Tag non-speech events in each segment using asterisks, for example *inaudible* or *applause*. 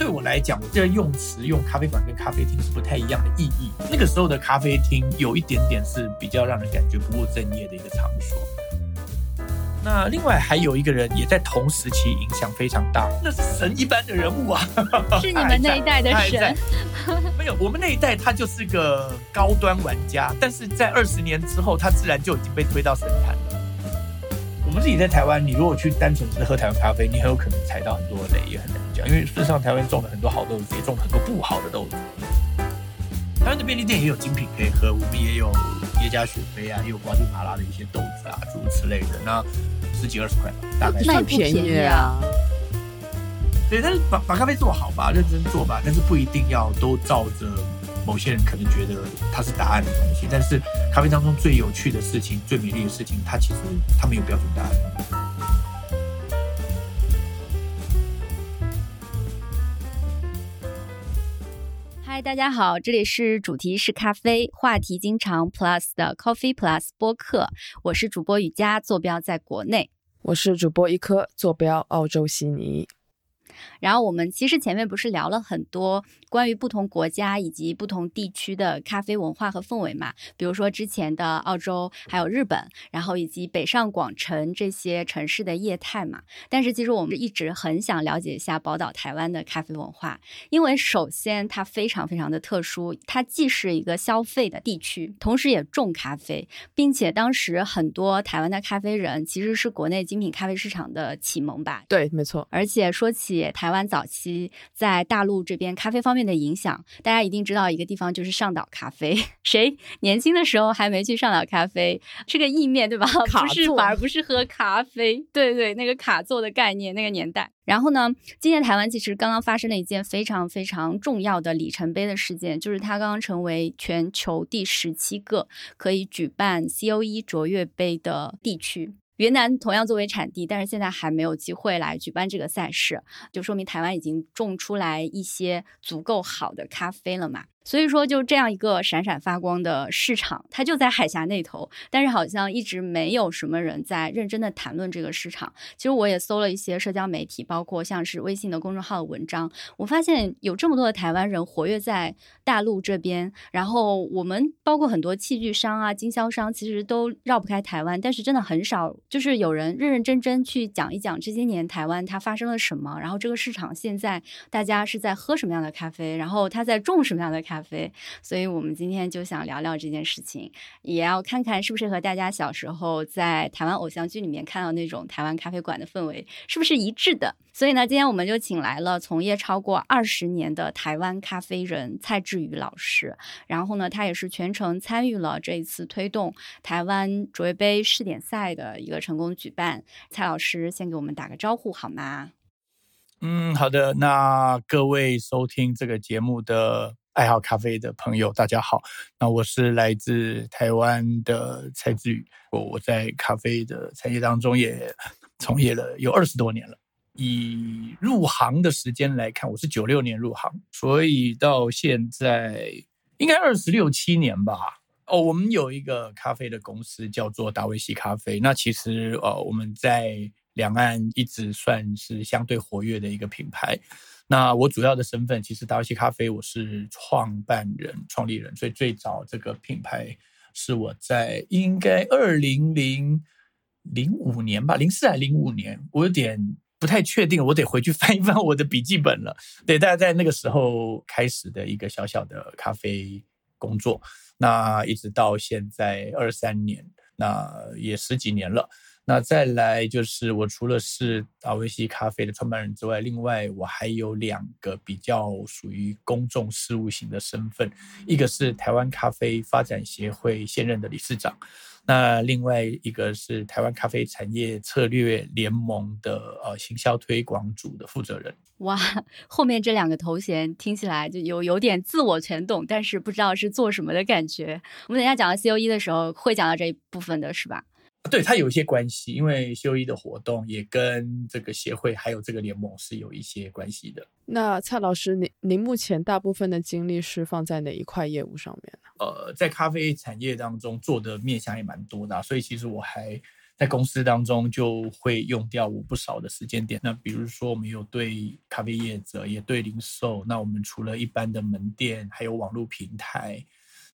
对我来讲，我这个用词用咖啡馆跟咖啡厅是不太一样的意义。那个时候的咖啡厅有一点点是比较让人感觉不务正业的一个场所。那另外还有一个人也在同时期影响非常大，那是神一般的人物啊，*laughs* 是你们那一代的神。*laughs* 没有，我们那一代他就是个高端玩家，但是在二十年之后，他自然就已经被推到神坛了。我们自己在台湾，你如果去单纯只是喝台湾咖啡，你很有可能踩到很多雷，也很难讲。因为事实上，台湾种了很多好豆子，也种了很多不好的豆子。台湾的便利店也有精品可以喝，我们也有耶加雪菲啊，也有瓜地马拉的一些豆子啊，诸如此类的。那十几二十块，大概太便宜啊。对，但是把把咖啡做好吧，认真做吧，但是不一定要都照着某些人可能觉得它是答案的东西。但是咖啡当中最有趣的事情、最美丽的事情，它其实它没有标准答案。嗨大家好，这里是主题是咖啡，话题经常 Plus 的 Coffee Plus 播客，我是主播雨佳，坐标在国内，我是主播一颗，坐标澳洲悉尼。然后我们其实前面不是聊了很多关于不同国家以及不同地区的咖啡文化和氛围嘛？比如说之前的澳洲，还有日本，然后以及北上广城这些城市的业态嘛。但是其实我们一直很想了解一下宝岛台湾的咖啡文化，因为首先它非常非常的特殊，它既是一个消费的地区，同时也种咖啡，并且当时很多台湾的咖啡人其实是国内精品咖啡市场的启蒙吧？对，没错。而且说起台湾早期在大陆这边咖啡方面的影响，大家一定知道一个地方就是上岛咖啡。*laughs* 谁年轻的时候还没去上岛咖啡？是个意面对吧？*laughs* 不是，反而不是喝咖啡。对对，那个卡座的概念，那个年代。*laughs* 然后呢，今年台湾其实刚刚发生了一件非常非常重要的里程碑的事件，就是它刚刚成为全球第十七个可以举办 COE 卓越杯的地区。云南同样作为产地，但是现在还没有机会来举办这个赛事，就说明台湾已经种出来一些足够好的咖啡了嘛。所以说，就这样一个闪闪发光的市场，它就在海峡那头，但是好像一直没有什么人在认真的谈论这个市场。其实我也搜了一些社交媒体，包括像是微信的公众号的文章，我发现有这么多的台湾人活跃在大陆这边，然后我们包括很多器具商啊、经销商，其实都绕不开台湾，但是真的很少，就是有人认认真真去讲一讲这些年台湾它发生了什么，然后这个市场现在大家是在喝什么样的咖啡，然后它在种什么样的。咖啡所以我们今天就想聊聊这件事情，也要看看是不是和大家小时候在台湾偶像剧里面看到那种台湾咖啡馆的氛围是不是一致的。所以呢，今天我们就请来了从业超过二十年的台湾咖啡人蔡志宇老师，然后呢，他也是全程参与了这一次推动台湾卓越杯试点赛的一个成功举办。蔡老师先给我们打个招呼好吗？嗯，好的。那各位收听这个节目的。爱好咖啡的朋友，大家好。那我是来自台湾的蔡志宇，我我在咖啡的产业当中也从业了有二十多年了。以入行的时间来看，我是九六年入行，所以到现在应该二十六七年吧。哦，我们有一个咖啡的公司叫做达维西咖啡。那其实呃，我们在两岸一直算是相对活跃的一个品牌。那我主要的身份其实达维西咖啡，我是创办人、创立人，所以最早这个品牌是我在应该二零零零五年吧，零四还零五年，我有点不太确定，我得回去翻一翻我的笔记本了。对，大概在那个时候开始的一个小小的咖啡工作，那一直到现在二三年，那也十几年了。那再来就是我除了是达维西咖啡的创办人之外，另外我还有两个比较属于公众事务型的身份，一个是台湾咖啡发展协会现任的理事长，那另外一个是台湾咖啡产业策略联盟的呃行销推广组的负责人。哇，后面这两个头衔听起来就有有点自我全懂，但是不知道是做什么的感觉。我们等下讲到 C O E 的时候会讲到这一部分的是吧？对它有一些关系，因为修一的活动也跟这个协会还有这个联盟是有一些关系的。那蔡老师，您您目前大部分的精力是放在哪一块业务上面呢？呃，在咖啡产业当中做的面向也蛮多的，所以其实我还在公司当中就会用掉我不少的时间点。那比如说，我们有对咖啡业者，也对零售。那我们除了一般的门店，还有网络平台。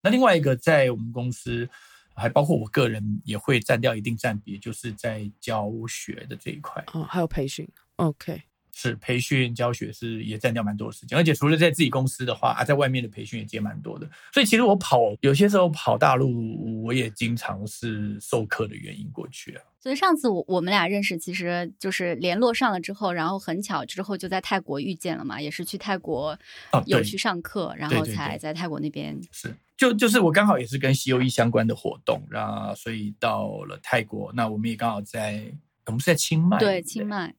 那另外一个，在我们公司，还包括我个人，也会占掉一定占比，就是在教学的这一块。哦，还有培训。OK。是培训教学是也占掉蛮多的时间，而且除了在自己公司的话啊，在外面的培训也接蛮多的。所以其实我跑有些时候跑大陆，我也经常是授课的原因过去啊。所以上次我我们俩认识，其实就是联络上了之后，然后很巧之后就在泰国遇见了嘛，也是去泰国有去上课，然后才在泰国那边是就就是我刚好也是跟西游一相关的活动，然后所以到了泰国，那我们也刚好在我们是在清迈对清迈。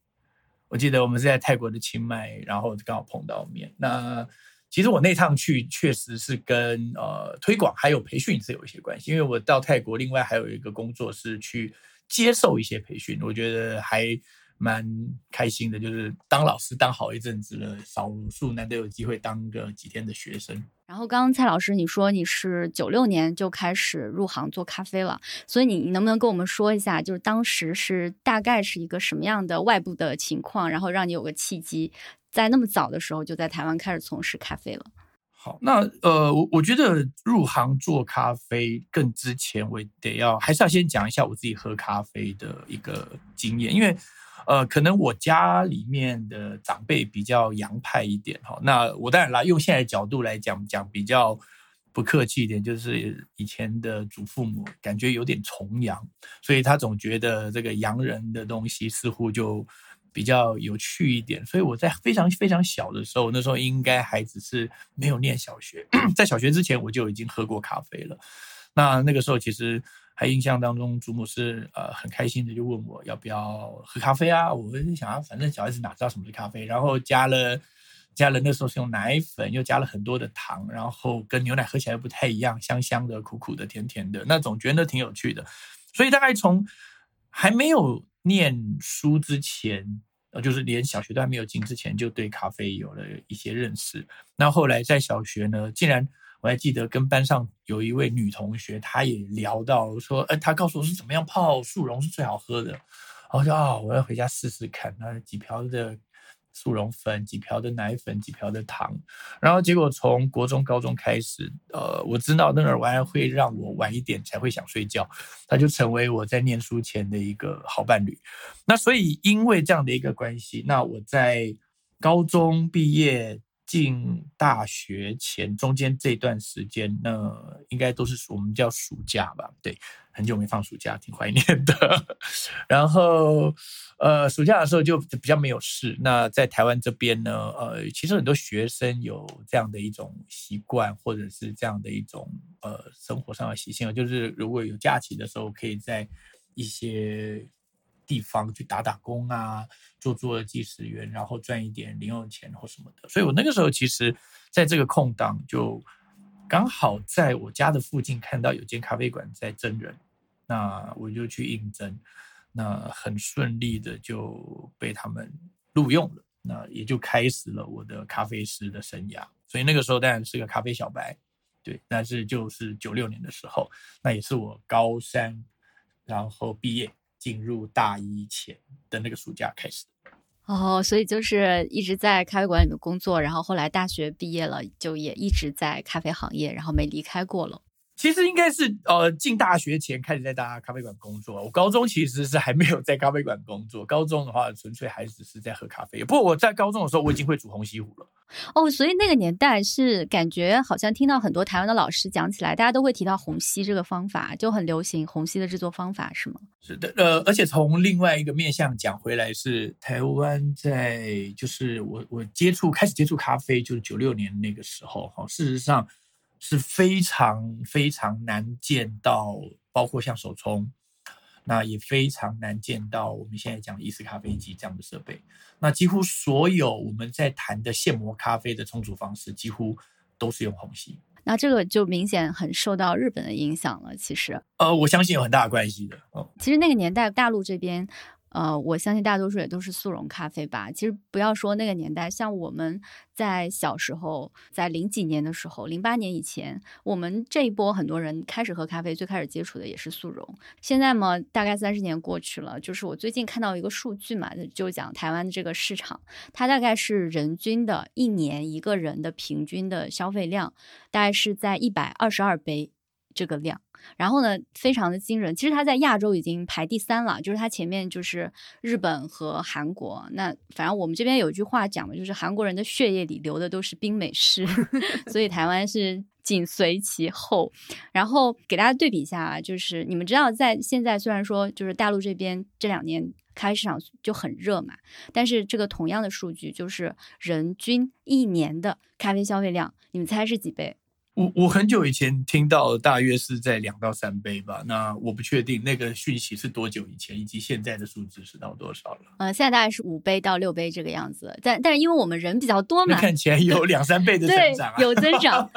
我记得我们是在泰国的清迈，然后刚好碰到面。那其实我那趟去确实是跟呃推广还有培训是有一些关系，因为我到泰国，另外还有一个工作是去接受一些培训，我觉得还。蛮开心的，就是当老师当好一阵子了，少数难得有机会当个几天的学生。然后刚刚蔡老师你说你是九六年就开始入行做咖啡了，所以你能不能跟我们说一下，就是当时是大概是一个什么样的外部的情况，然后让你有个契机，在那么早的时候就在台湾开始从事咖啡了？好，那呃，我我觉得入行做咖啡更之前，我得要还是要先讲一下我自己喝咖啡的一个经验，因为。呃，可能我家里面的长辈比较洋派一点哈，那我当然啦，用现在的角度来讲讲比较不客气一点，就是以前的祖父母感觉有点崇洋，所以他总觉得这个洋人的东西似乎就比较有趣一点，所以我在非常非常小的时候，那时候应该还只是没有念小学，*clears throat* 在小学之前我就已经喝过咖啡了，那那个时候其实。还印象当中，祖母是呃很开心的，就问我要不要喝咖啡啊？我想啊，反正小孩子哪知道什么是咖啡？然后加了加了那时候是用奶粉，又加了很多的糖，然后跟牛奶喝起来不太一样，香香的、苦苦的、甜甜的，那总觉得挺有趣的。所以大概从还没有念书之前，呃，就是连小学都还没有进之前，就对咖啡有了一些认识。那后来在小学呢，竟然。我还记得跟班上有一位女同学，她也聊到说，哎，她告诉我是怎么样泡速溶是最好喝的。我说啊，我要回家试试看。那几瓢的速溶粉，几瓢的奶粉，几瓢的糖。然后结果从国中、高中开始，呃，我知道那个玩意会让我晚一点才会想睡觉，它就成为我在念书前的一个好伴侣。那所以因为这样的一个关系，那我在高中毕业。进大学前中间这段时间，那应该都是我们叫暑假吧？对，很久没放暑假，挺怀念的。*laughs* 然后，呃，暑假的时候就比较没有事。那在台湾这边呢，呃，其实很多学生有这样的一种习惯，或者是这样的一种呃生活上的习性，就是如果有假期的时候，可以在一些。地方去打打工啊，做做计时员，然后赚一点零用钱或什么的。所以我那个时候其实在这个空档，就刚好在我家的附近看到有间咖啡馆在征人，那我就去应征，那很顺利的就被他们录用了，那也就开始了我的咖啡师的生涯。所以那个时候当然是个咖啡小白，对，但是就是九六年的时候，那也是我高三然后毕业。进入大一前的那个暑假开始哦，所以就是一直在咖啡馆里面工作，然后后来大学毕业了，就也一直在咖啡行业，然后没离开过了。其实应该是呃，进大学前开始在大咖啡馆工作。我高中其实是还没有在咖啡馆工作，高中的话纯粹还只是在喝咖啡。不过我在高中的时候，我已经会煮红西湖了。哦，所以那个年代是感觉好像听到很多台湾的老师讲起来，大家都会提到虹吸这个方法，就很流行虹吸的制作方法，是吗？是的，呃，而且从另外一个面向讲回来，是台湾在就是我我接触开始接触咖啡，就是九六年那个时候哈，事实上。是非常非常难见到，包括像手冲，那也非常难见到我们现在讲意式咖啡机这样的设备。那几乎所有我们在谈的现磨咖啡的冲煮方式，几乎都是用虹吸。那这个就明显很受到日本的影响了。其实，呃，我相信有很大的关系的。其实那个年代大陆这边。呃，我相信大多数也都是速溶咖啡吧。其实不要说那个年代，像我们在小时候，在零几年的时候，零八年以前，我们这一波很多人开始喝咖啡，最开始接触的也是速溶。现在嘛，大概三十年过去了，就是我最近看到一个数据嘛，就讲台湾的这个市场，它大概是人均的一年一个人的平均的消费量，大概是在一百二十二杯。这个量，然后呢，非常的惊人。其实它在亚洲已经排第三了，就是它前面就是日本和韩国。那反正我们这边有一句话讲的，就是韩国人的血液里流的都是冰美式，*laughs* 所以台湾是紧随其后。然后给大家对比一下啊，就是你们知道，在现在虽然说就是大陆这边这两年咖啡市场就很热嘛，但是这个同样的数据就是人均一年的咖啡消费量，你们猜是几杯？我我很久以前听到大约是在两到三杯吧，那我不确定那个讯息是多久以前，以及现在的数字是到多少了。呃，现在大概是五杯到六杯这个样子，但但是因为我们人比较多嘛，看起来有两三倍的增长，有增长。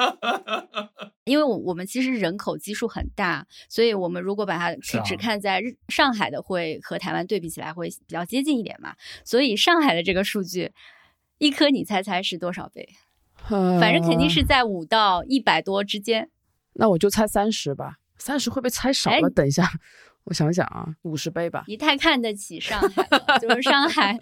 *laughs* 因为我我们其实人口基数很大，所以我们如果把它只看在日上海的，会和台湾对比起来会比较接近一点嘛。所以上海的这个数据，一颗你猜猜是多少杯？反正肯定是在五到一百多之间，那我就猜三十吧。三十会不会猜少了？等一下，我想想啊，五十杯吧。你太看得起上海了，就是上海，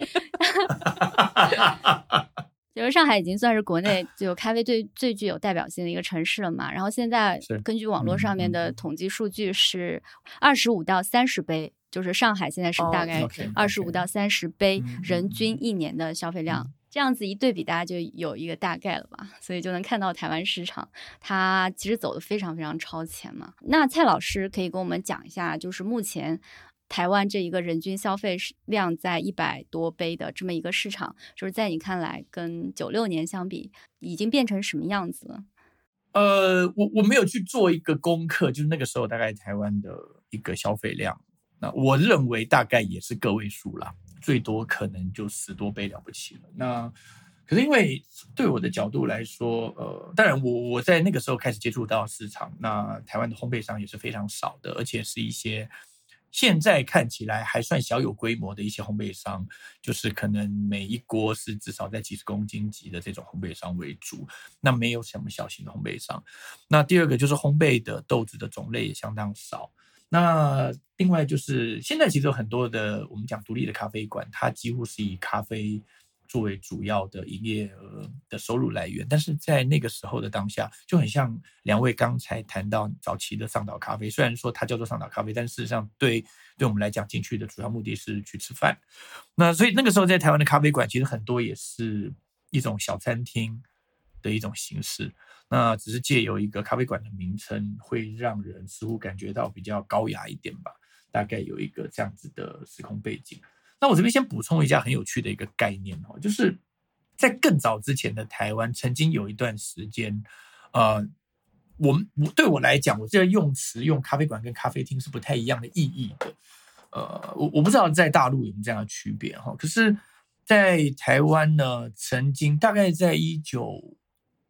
*laughs* 就是上海已经算是国内就咖啡最最具有代表性的一个城市了嘛。然后现在根据网络上面的统计数据是二十五到三十杯，就是上海现在是大概二十五到三十杯人均一年的消费量。这样子一对比，大家就有一个大概了吧，所以就能看到台湾市场它其实走的非常非常超前嘛。那蔡老师可以跟我们讲一下，就是目前台湾这一个人均消费量在一百多杯的这么一个市场，就是在你看来跟九六年相比，已经变成什么样子了？呃，我我没有去做一个功课，就是那个时候大概台湾的一个消费量，那我认为大概也是个位数了。最多可能就十多杯了不起了。那可是因为对我的角度来说，呃，当然我我在那个时候开始接触到市场，那台湾的烘焙商也是非常少的，而且是一些现在看起来还算小有规模的一些烘焙商，就是可能每一锅是至少在几十公斤级的这种烘焙商为主，那没有什么小型的烘焙商。那第二个就是烘焙的豆子的种类也相当少。那另外就是现在其实有很多的我们讲独立的咖啡馆，它几乎是以咖啡作为主要的营业额的收入来源。但是在那个时候的当下，就很像两位刚才谈到早期的上岛咖啡，虽然说它叫做上岛咖啡，但事实上对对我们来讲进去的主要目的是去吃饭。那所以那个时候在台湾的咖啡馆，其实很多也是一种小餐厅的一种形式。那只是借由一个咖啡馆的名称，会让人似乎感觉到比较高雅一点吧。大概有一个这样子的时空背景。那我这边先补充一下很有趣的一个概念哦，就是在更早之前的台湾，曾经有一段时间，呃，我们我对我来讲，我这个用词用咖啡馆跟咖啡厅是不太一样的意义的。呃，我我不知道在大陆有没有这样的区别哈。可是，在台湾呢，曾经大概在一九。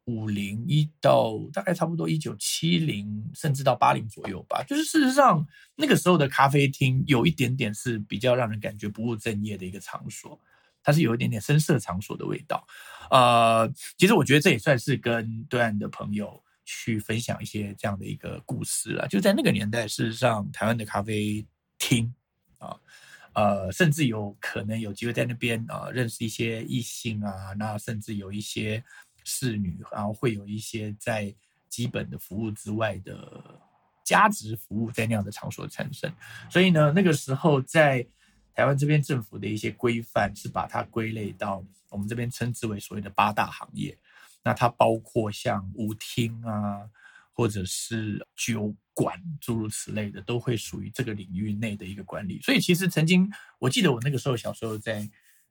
五零一到大概差不多一九七零，甚至到八零左右吧。就是事实上，那个时候的咖啡厅有一点点是比较让人感觉不务正业的一个场所，它是有一点点深色场所的味道。呃，其实我觉得这也算是跟对岸的朋友去分享一些这样的一个故事了。就在那个年代，事实上台湾的咖啡厅啊，呃，甚至有可能有机会在那边啊认识一些异性啊，那甚至有一些。侍女，然后会有一些在基本的服务之外的加值服务，在那样的场所产生。所以呢，那个时候在台湾这边政府的一些规范是把它归类到我们这边称之为所谓的八大行业。那它包括像舞厅啊，或者是酒馆诸如此类的，都会属于这个领域内的一个管理。所以其实曾经，我记得我那个时候小时候在。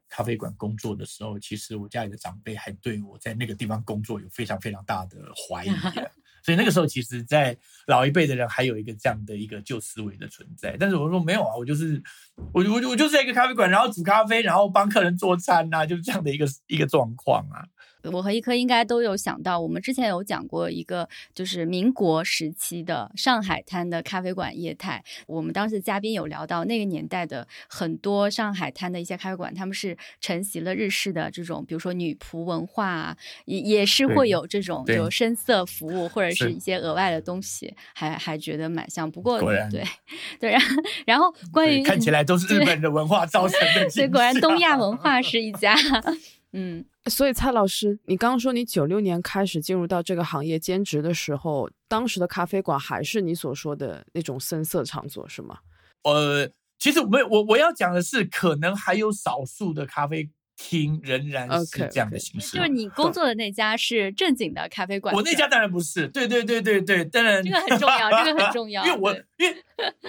咖啡馆工作的时候，其实我家里的长辈还对我在那个地方工作有非常非常大的怀疑，*laughs* 所以那个时候，其实，在老一辈的人还有一个这样的一个旧思维的存在。但是我说没有啊，我就是我我我就是在一个咖啡馆，然后煮咖啡，然后帮客人做餐呐，就是这样的一个一个状况啊。我和一科应该都有想到，我们之前有讲过一个，就是民国时期的上海滩的咖啡馆业态。我们当时嘉宾有聊到，那个年代的很多上海滩的一些咖啡馆，他们是承袭了日式的这种，比如说女仆文化，也也是会有这种有深色服务或者是一些额外的东西，还还觉得蛮像。不过对 *laughs* 对，然后然后关于看起来都是日本的文化造成的，所以果然东亚文化是一家。嗯，所以蔡老师，你刚刚说你九六年开始进入到这个行业兼职的时候，当时的咖啡馆还是你所说的那种深色场所是吗？呃，其实没有，我我要讲的是，可能还有少数的咖啡厅仍然是这样的形式。就是你工作的那家是正经的咖啡馆，我那家当然不是。对对对对对，当然这个很重要，这个很重要。*laughs* 因为我因为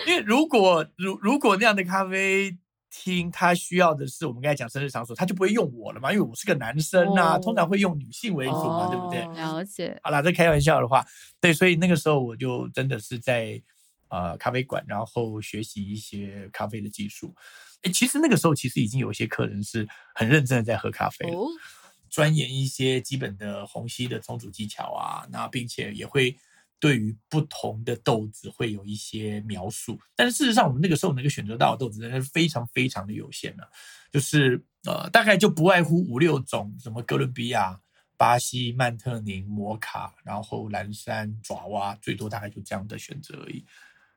因为如果如如果那样的咖啡。听他需要的是我们刚才讲生日场所，他就不会用我了嘛，因为我是个男生呐，通常会用女性为主嘛，对不对？了解。好了，这开玩笑的话，对，所以那个时候我就真的是在呃咖啡馆，然后学习一些咖啡的技术。哎，其实那个时候其实已经有一些客人是很认真的在喝咖啡了，钻研一些基本的虹吸的冲煮技巧啊，那并且也会。对于不同的豆子会有一些描述，但是事实上，我们那个时候能够选择到的豆子真的是非常非常的有限了，就是呃，大概就不外乎五六种，什么哥伦比亚、巴西、曼特宁、摩卡，然后蓝山、爪哇，最多大概就这样的选择而已。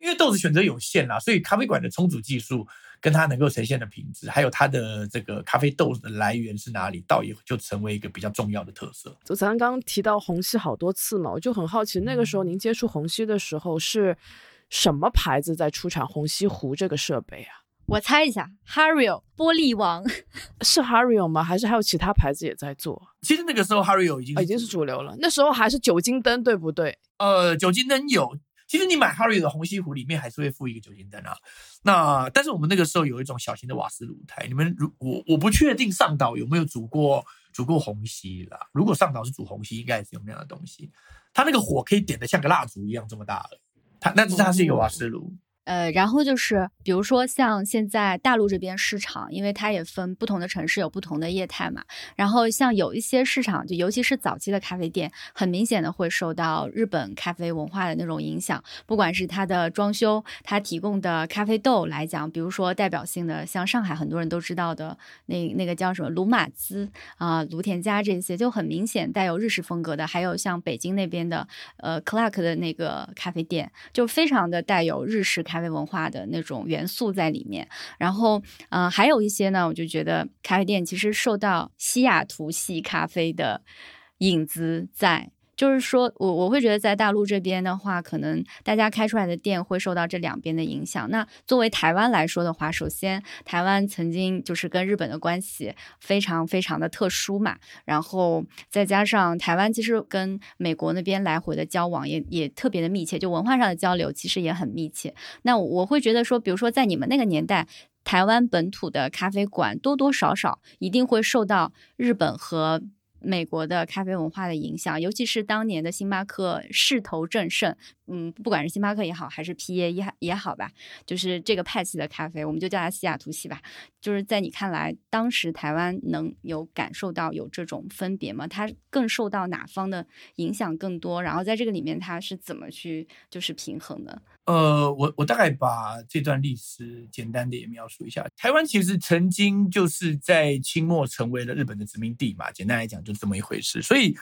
因为豆子选择有限啦，所以咖啡馆的冲煮技术跟它能够呈现的品质，还有它的这个咖啡豆的来源是哪里，倒也就成为一个比较重要的特色。就咱刚刚提到虹吸好多次嘛，我就很好奇，那个时候您接触虹吸的时候是什么牌子在出产虹吸壶这个设备啊？我猜一下，Hario 玻璃王 *laughs* 是 Hario 吗？还是还有其他牌子也在做？其实那个时候 Hario 已经已经是主流了，那时候还是酒精灯，对不对？呃，酒精灯有。其实你买 Harry 的虹吸壶里面还是会附一个酒精灯啊。那但是我们那个时候有一种小型的瓦斯炉台，你们如我我不确定上岛有没有煮过煮过虹吸啦。如果上岛是煮虹吸，应该也是有那样的东西。它那个火可以点的像个蜡烛一样这么大，它那是它是一个瓦斯炉。呃，然后就是，比如说像现在大陆这边市场，因为它也分不同的城市有不同的业态嘛。然后像有一些市场，就尤其是早期的咖啡店，很明显的会受到日本咖啡文化的那种影响。不管是它的装修，它提供的咖啡豆来讲，比如说代表性的，像上海很多人都知道的那那个叫什么卢马兹啊、卢田家这些，就很明显带有日式风格的。还有像北京那边的呃 Clark 的那个咖啡店，就非常的带有日式。咖啡文化的那种元素在里面，然后，嗯，还有一些呢，我就觉得咖啡店其实受到西雅图系咖啡的影子在。就是说，我我会觉得在大陆这边的话，可能大家开出来的店会受到这两边的影响。那作为台湾来说的话，首先台湾曾经就是跟日本的关系非常非常的特殊嘛，然后再加上台湾其实跟美国那边来回的交往也也特别的密切，就文化上的交流其实也很密切。那我会觉得说，比如说在你们那个年代，台湾本土的咖啡馆多多少少一定会受到日本和。美国的咖啡文化的影响，尤其是当年的星巴克势头正盛，嗯，不管是星巴克也好，还是 P A 也也好吧，就是这个派系的咖啡，我们就叫它西雅图系吧。就是在你看来，当时台湾能有感受到有这种分别吗？它更受到哪方的影响更多？然后在这个里面，它是怎么去就是平衡的？呃，我我大概把这段历史简单的也描述一下。台湾其实曾经就是在清末成为了日本的殖民地嘛，简单来讲就这么一回事。所以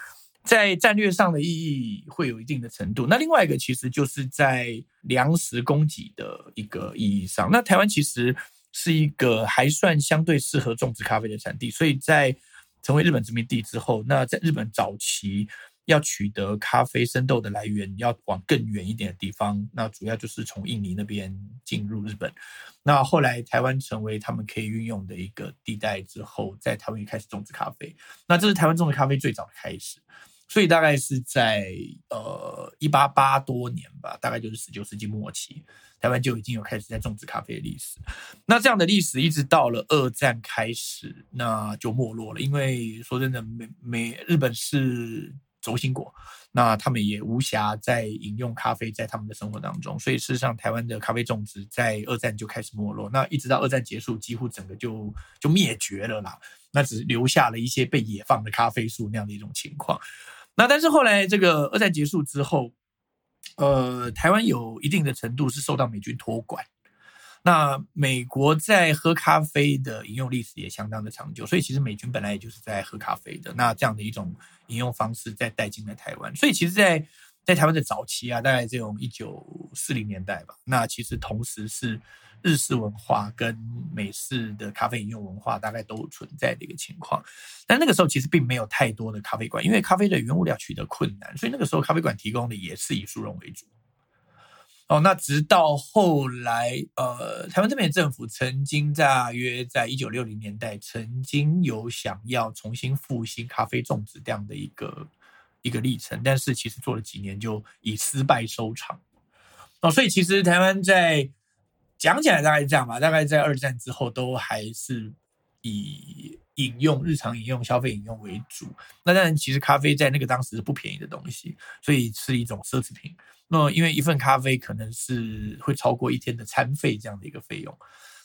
在战略上的意义会有一定的程度。那另外一个其实就是在粮食供给的一个意义上，那台湾其实是一个还算相对适合种植咖啡的产地。所以在成为日本殖民地之后，那在日本早期。要取得咖啡生豆的来源，要往更远一点的地方。那主要就是从印尼那边进入日本。那后来台湾成为他们可以运用的一个地带之后，在台湾也开始种植咖啡。那这是台湾种植咖啡最早的开始。所以大概是在呃一八八多年吧，大概就是十九世纪末期，台湾就已经有开始在种植咖啡的历史。那这样的历史一直到了二战开始，那就没落了。因为说真的，美美日本是。轴心国，那他们也无暇再饮用咖啡在他们的生活当中，所以事实上，台湾的咖啡种植在二战就开始没落，那一直到二战结束，几乎整个就就灭绝了啦。那只留下了一些被野放的咖啡树那样的一种情况。那但是后来这个二战结束之后，呃，台湾有一定的程度是受到美军托管。那美国在喝咖啡的饮用历史也相当的长久，所以其实美军本来也就是在喝咖啡的。那这样的一种饮用方式再带进了台湾，所以其实，在在台湾的早期啊，大概这种一九四零年代吧，那其实同时是日式文化跟美式的咖啡饮用文化大概都存在的一个情况。但那个时候其实并没有太多的咖啡馆，因为咖啡的原物料取得困难，所以那个时候咖啡馆提供的也是以速溶为主。哦，那直到后来，呃，台湾这边政府曾经大约在一九六零年代，曾经有想要重新复兴咖啡种植这样的一个一个历程，但是其实做了几年就以失败收场。哦，所以其实台湾在讲起来大概是这样吧，大概在二战之后都还是以饮用日常饮用、消费饮用为主。那当然，其实咖啡在那个当时是不便宜的东西，所以是一种奢侈品。那因为一份咖啡可能是会超过一天的餐费这样的一个费用，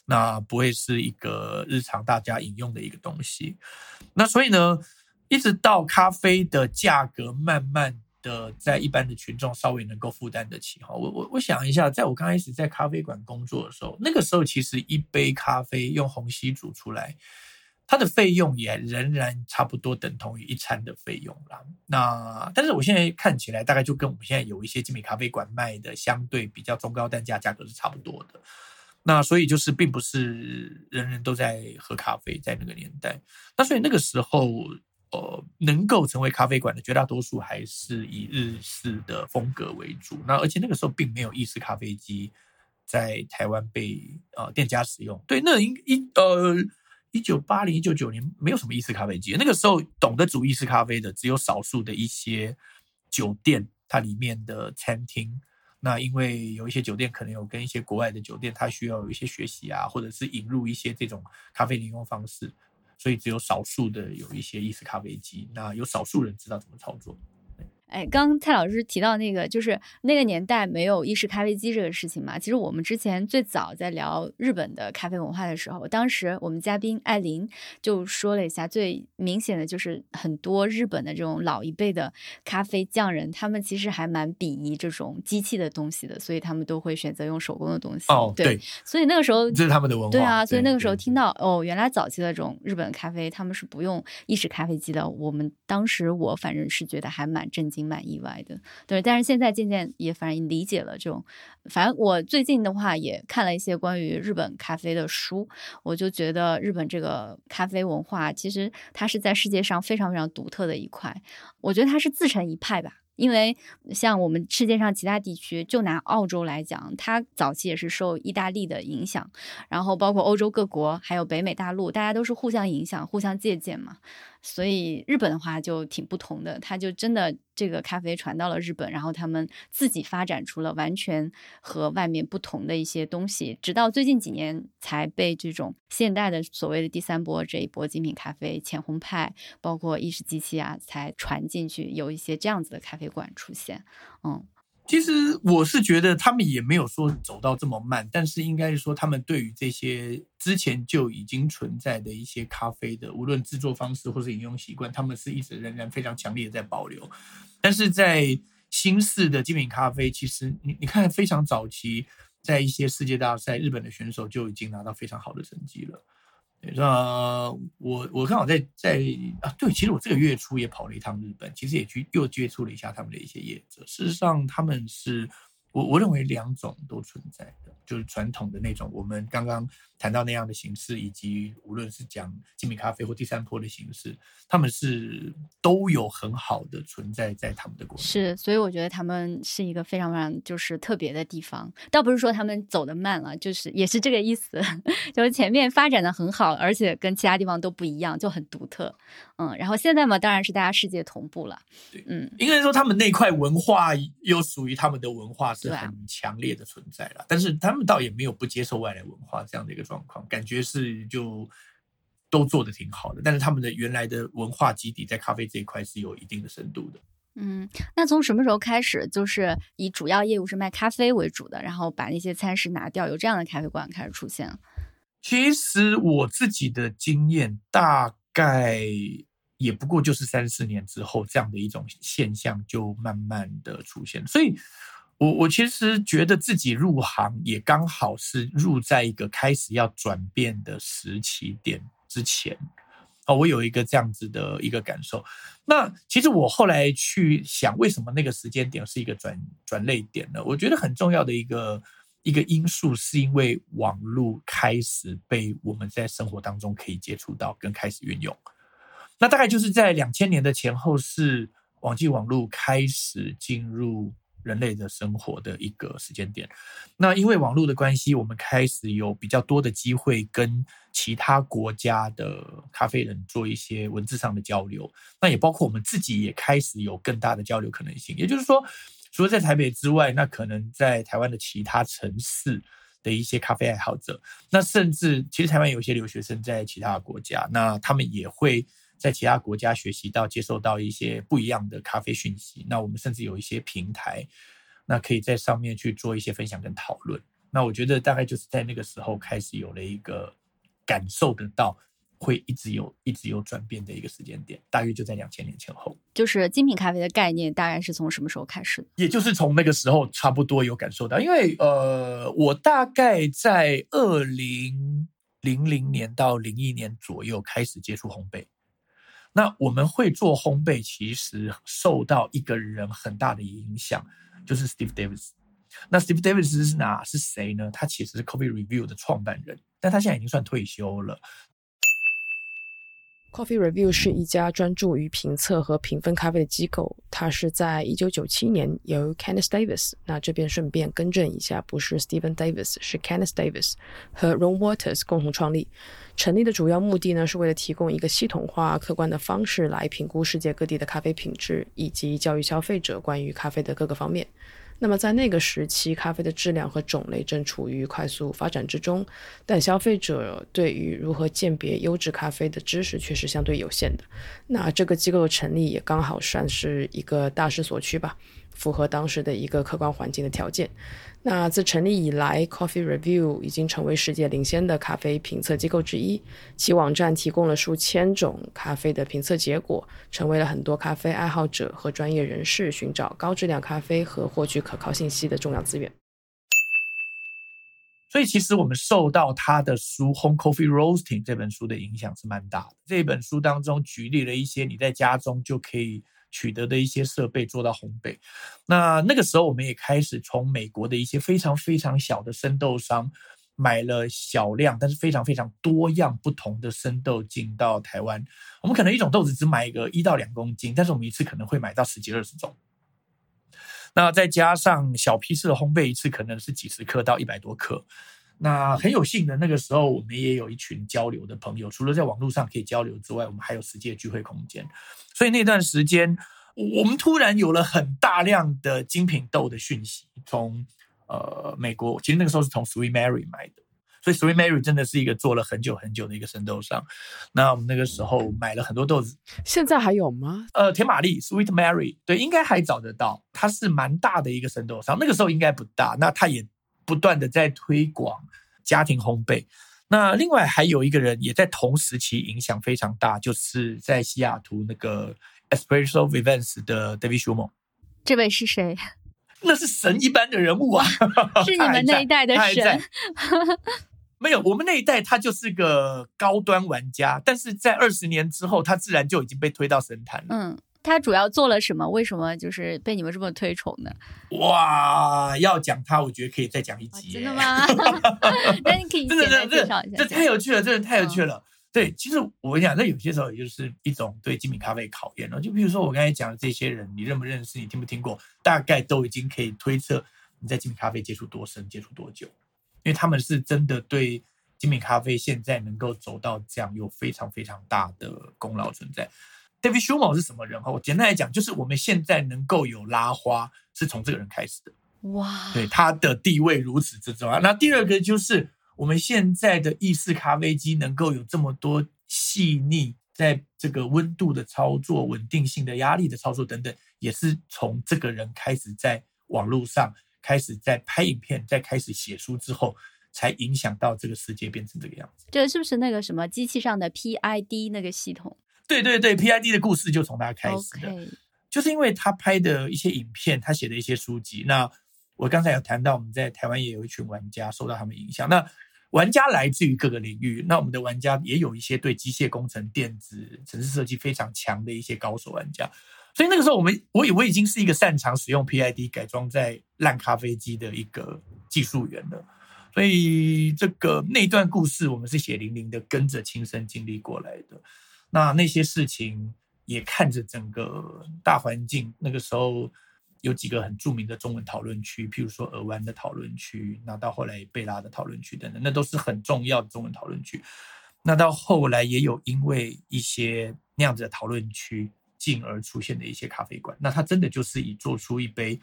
那不会是一个日常大家饮用的一个东西。那所以呢，一直到咖啡的价格慢慢的在一般的群众稍微能够负担得起哈。我我我想一下，在我刚开始在咖啡馆工作的时候，那个时候其实一杯咖啡用虹吸煮出来。它的费用也仍然差不多等同于一餐的费用啦。那但是我现在看起来，大概就跟我们现在有一些精品咖啡馆卖的相对比较中高单价价格是差不多的。那所以就是并不是人人都在喝咖啡，在那个年代。那所以那个时候，呃，能够成为咖啡馆的绝大多数还是以日式的风格为主。那而且那个时候并没有意式咖啡机在台湾被呃店家使用。对，那应一呃。一九八零、一九九零，没有什么意式咖啡机。那个时候，懂得煮意式咖啡的只有少数的一些酒店，它里面的餐厅。那因为有一些酒店可能有跟一些国外的酒店，它需要有一些学习啊，或者是引入一些这种咖啡饮用方式，所以只有少数的有一些意式咖啡机。那有少数人知道怎么操作。哎，刚蔡老师提到那个，就是那个年代没有意式咖啡机这个事情嘛。其实我们之前最早在聊日本的咖啡文化的时候，当时我们嘉宾艾琳就说了一下，最明显的就是很多日本的这种老一辈的咖啡匠人，他们其实还蛮鄙夷这种机器的东西的，所以他们都会选择用手工的东西。哦，对，所以那个时候这是他们的文化。对啊，所以那个时候听到哦，原来早期的这种日本咖啡他们是不用意式咖啡机的，我们当时我反正是觉得还蛮震惊。挺蛮意外的，对，但是现在渐渐也反正理解了这种，反正我最近的话也看了一些关于日本咖啡的书，我就觉得日本这个咖啡文化其实它是在世界上非常非常独特的一块，我觉得它是自成一派吧。因为像我们世界上其他地区，就拿澳洲来讲，它早期也是受意大利的影响，然后包括欧洲各国，还有北美大陆，大家都是互相影响、互相借鉴嘛。所以日本的话就挺不同的，它就真的这个咖啡传到了日本，然后他们自己发展出了完全和外面不同的一些东西，直到最近几年才被这种现代的所谓的第三波这一波精品咖啡、浅烘派，包括意式机器啊，才传进去，有一些这样子的咖啡馆出现，嗯。其实我是觉得他们也没有说走到这么慢，但是应该是说他们对于这些之前就已经存在的一些咖啡的，无论制作方式或是饮用习惯，他们是一直仍然非常强烈的在保留。但是在新式的精品咖啡，其实你你看非常早期，在一些世界大赛，日本的选手就已经拿到非常好的成绩了。那我我刚好在在啊，对，其实我这个月初也跑了一趟日本，其实也去又接触了一下他们的一些业者。事实上，他们是我我认为两种都存在的。就是传统的那种，我们刚刚谈到那样的形式，以及无论是讲精品咖啡或第三波的形式，他们是都有很好的存在在他们的国是，所以我觉得他们是一个非常非常就是特别的地方。倒不是说他们走得慢了，就是也是这个意思，*laughs* 就是前面发展的很好，而且跟其他地方都不一样，就很独特。嗯，然后现在嘛，当然是大家世界同步了。对，嗯，应该说他们那块文化又属于他们的文化是很强烈的存在了，但是他。他们倒也没有不接受外来文化这样的一个状况，感觉是就都做的挺好的。但是他们的原来的文化基底在咖啡这一块是有一定的深度的。嗯，那从什么时候开始，就是以主要业务是卖咖啡为主的，然后把那些餐食拿掉，有这样的咖啡馆开始出现？其实我自己的经验大概也不过就是三四年之后，这样的一种现象就慢慢的出现。所以，我我其实觉得自己入行也刚好是入在一个开始要转变的时期点之前。哦，我有一个这样子的一个感受。那其实我后来去想，为什么那个时间点是一个转转类点呢？我觉得很重要的一个一个因素，是因为网络开始被我们在生活当中可以接触到，跟开始运用。那大概就是在两千年的前后，是网际网络开始进入。人类的生活的一个时间点，那因为网络的关系，我们开始有比较多的机会跟其他国家的咖啡人做一些文字上的交流，那也包括我们自己也开始有更大的交流可能性。也就是说，除了在台北之外，那可能在台湾的其他城市的一些咖啡爱好者，那甚至其实台湾有些留学生在其他国家，那他们也会。在其他国家学习到、接受到一些不一样的咖啡讯息，那我们甚至有一些平台，那可以在上面去做一些分享跟讨论。那我觉得大概就是在那个时候开始有了一个感受得到会一直有、一直有转变的一个时间点，大约就在两千年前后。就是精品咖啡的概念大概是从什么时候开始的？也就是从那个时候差不多有感受到，因为呃，我大概在二零零零年到零一年左右开始接触烘焙。那我们会做烘焙，其实受到一个人很大的影响，就是 Steve Davis。那 Steve Davis 是哪？是谁呢？他其实是 Coffee Review 的创办人，但他现在已经算退休了。Coffee Review 是一家专注于评测和评分咖啡的机构。它是在一九九七年由 Kenneth Davis，那这边顺便更正一下，不是 Stephen Davis，是 Kenneth Davis 和 Ron Waters 共同创立。成立的主要目的呢，是为了提供一个系统化、客观的方式来评估世界各地的咖啡品质，以及教育消费者关于咖啡的各个方面。那么在那个时期，咖啡的质量和种类正处于快速发展之中，但消费者对于如何鉴别优质咖啡的知识却是相对有限的。那这个机构的成立也刚好算是一个大势所趋吧。符合当时的一个客观环境的条件。那自成立以来，Coffee Review 已经成为世界领先的咖啡评测机构之一。其网站提供了数千种咖啡的评测结果，成为了很多咖啡爱好者和专业人士寻找高质量咖啡和获取可靠信息的重要资源。所以，其实我们受到他的书《Home Coffee Roasting》这本书的影响是蛮大的。这本书当中举例了一些你在家中就可以。取得的一些设备做到烘焙，那那个时候我们也开始从美国的一些非常非常小的生豆商买了小量，但是非常非常多样不同的生豆进到台湾。我们可能一种豆子只买一个一到两公斤，但是我们一次可能会买到十几二十种。那再加上小批次的烘焙，一次可能是几十克到一百多克。那很有幸的，那个时候我们也有一群交流的朋友，除了在网络上可以交流之外，我们还有实际的聚会空间。所以那段时间，我们突然有了很大量的精品豆的讯息，从呃美国，其实那个时候是从 Sweet Mary 买的，所以 Sweet Mary 真的是一个做了很久很久的一个生豆商。那我们那个时候买了很多豆子，现在还有吗？呃，甜玛丽 Sweet Mary 对，应该还找得到，它是蛮大的一个生豆商，那个时候应该不大，那它也。不断的在推广家庭烘焙，那另外还有一个人也在同时期影响非常大，就是在西雅图那个 Espresso Vivens 的 David Shumo。这位是谁？那是神一般的人物啊！*laughs* 是你们那一代的神？没有，我们那一代他就是个高端玩家，但是在二十年之后，他自然就已经被推到神坛了。嗯。他主要做了什么？为什么就是被你们这么推崇呢？哇，要讲他，我觉得可以再讲一集。真的吗？*laughs* 那你可以真的真的介绍一下。这太有趣了，真的太有趣了。对，其实我跟你讲，那有些时候也就是一种对精品咖啡考验了。就比如说我刚才讲的这些人，你认不认识？你听不听过？大概都已经可以推测你在精品咖啡接触多深，接触多久？因为他们是真的对精品咖啡现在能够走到这样，有非常非常大的功劳存在。David Shumo 是什么人哈？我简单来讲，就是我们现在能够有拉花，是从这个人开始的。哇，对他的地位如此之重要。那第二个就是我们现在的意式咖啡机能够有这么多细腻，在这个温度的操作、稳定性的压力的操作等等，也是从这个人开始在网络上开始在拍影片，在开始写书之后，才影响到这个世界变成这个样子。这是不是那个什么机器上的 PID 那个系统？对对对，PID 的故事就从他开始的。就是因为他拍的一些影片，他写的一些书籍。那我刚才有谈到，我们在台湾也有一群玩家受到他们影响。那玩家来自于各个领域，那我们的玩家也有一些对机械工程、电子、城市设计非常强的一些高手玩家。所以那个时候，我们我以为已经是一个擅长使用 PID 改装在烂咖啡机的一个技术员了。所以这个那段故事，我们是血淋淋的跟着亲身经历过来的。那那些事情也看着整个大环境，那个时候有几个很著名的中文讨论区，譬如说俄湾的讨论区，那到后来贝拉的讨论区等等，那都是很重要的中文讨论区。那到后来也有因为一些那样子的讨论区，进而出现的一些咖啡馆。那它真的就是以做出一杯，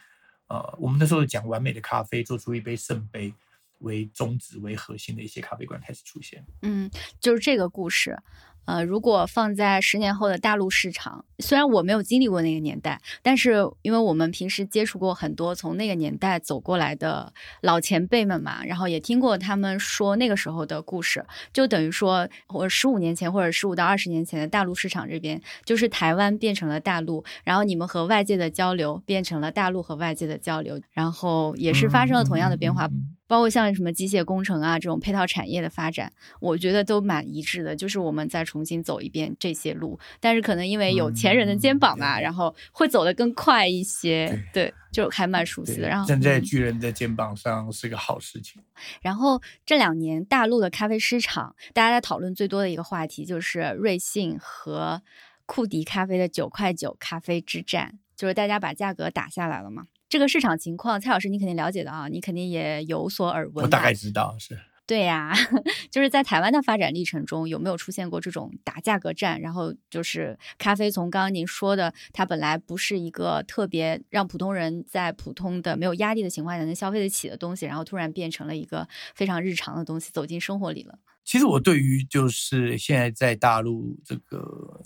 呃，我们那时候讲完美的咖啡，做出一杯圣杯为宗旨为核心的一些咖啡馆开始出现。嗯，就是这个故事。呃，如果放在十年后的大陆市场，虽然我没有经历过那个年代，但是因为我们平时接触过很多从那个年代走过来的老前辈们嘛，然后也听过他们说那个时候的故事，就等于说，我十五年前或者十五到二十年前的大陆市场这边，就是台湾变成了大陆，然后你们和外界的交流变成了大陆和外界的交流，然后也是发生了同样的变化。包括像什么机械工程啊这种配套产业的发展，我觉得都蛮一致的。就是我们再重新走一遍这些路，但是可能因为有前人的肩膀嘛，然后会走得更快一些。对，就还蛮熟悉的。然后站在巨人的肩膀上是个好事情。然后这两年大陆的咖啡市场，大家在讨论最多的一个话题就是瑞幸和库迪咖啡的九块九咖啡之战，就是大家把价格打下来了嘛。这个市场情况，蔡老师你肯定了解的啊，你肯定也有所耳闻。我大概知道是。对呀，*laughs* 就是在台湾的发展历程中，有没有出现过这种打价格战？然后就是咖啡，从刚刚您说的，它本来不是一个特别让普通人在普通的没有压力的情况下能消费得起的东西，然后突然变成了一个非常日常的东西，走进生活里了。其实我对于就是现在在大陆这个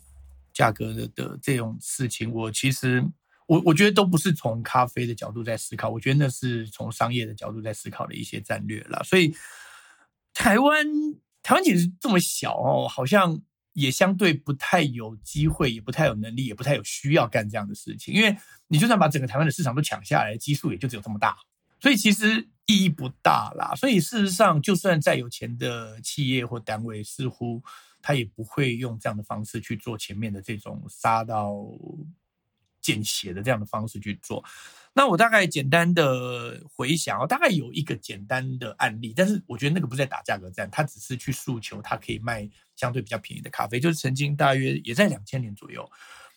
价格的的这种事情，我其实。我我觉得都不是从咖啡的角度在思考，我觉得那是从商业的角度在思考的一些战略啦。所以台湾台湾其实这么小哦，好像也相对不太有机会，也不太有能力，也不太有需要干这样的事情。因为你就算把整个台湾的市场都抢下来，基数也就只有这么大，所以其实意义不大啦。所以事实上，就算再有钱的企业或单位，似乎他也不会用这样的方式去做前面的这种杀到。见血的这样的方式去做，那我大概简单的回想，大概有一个简单的案例，但是我觉得那个不是在打价格战，他只是去诉求他可以卖相对比较便宜的咖啡。就是曾经大约也在两千年左右，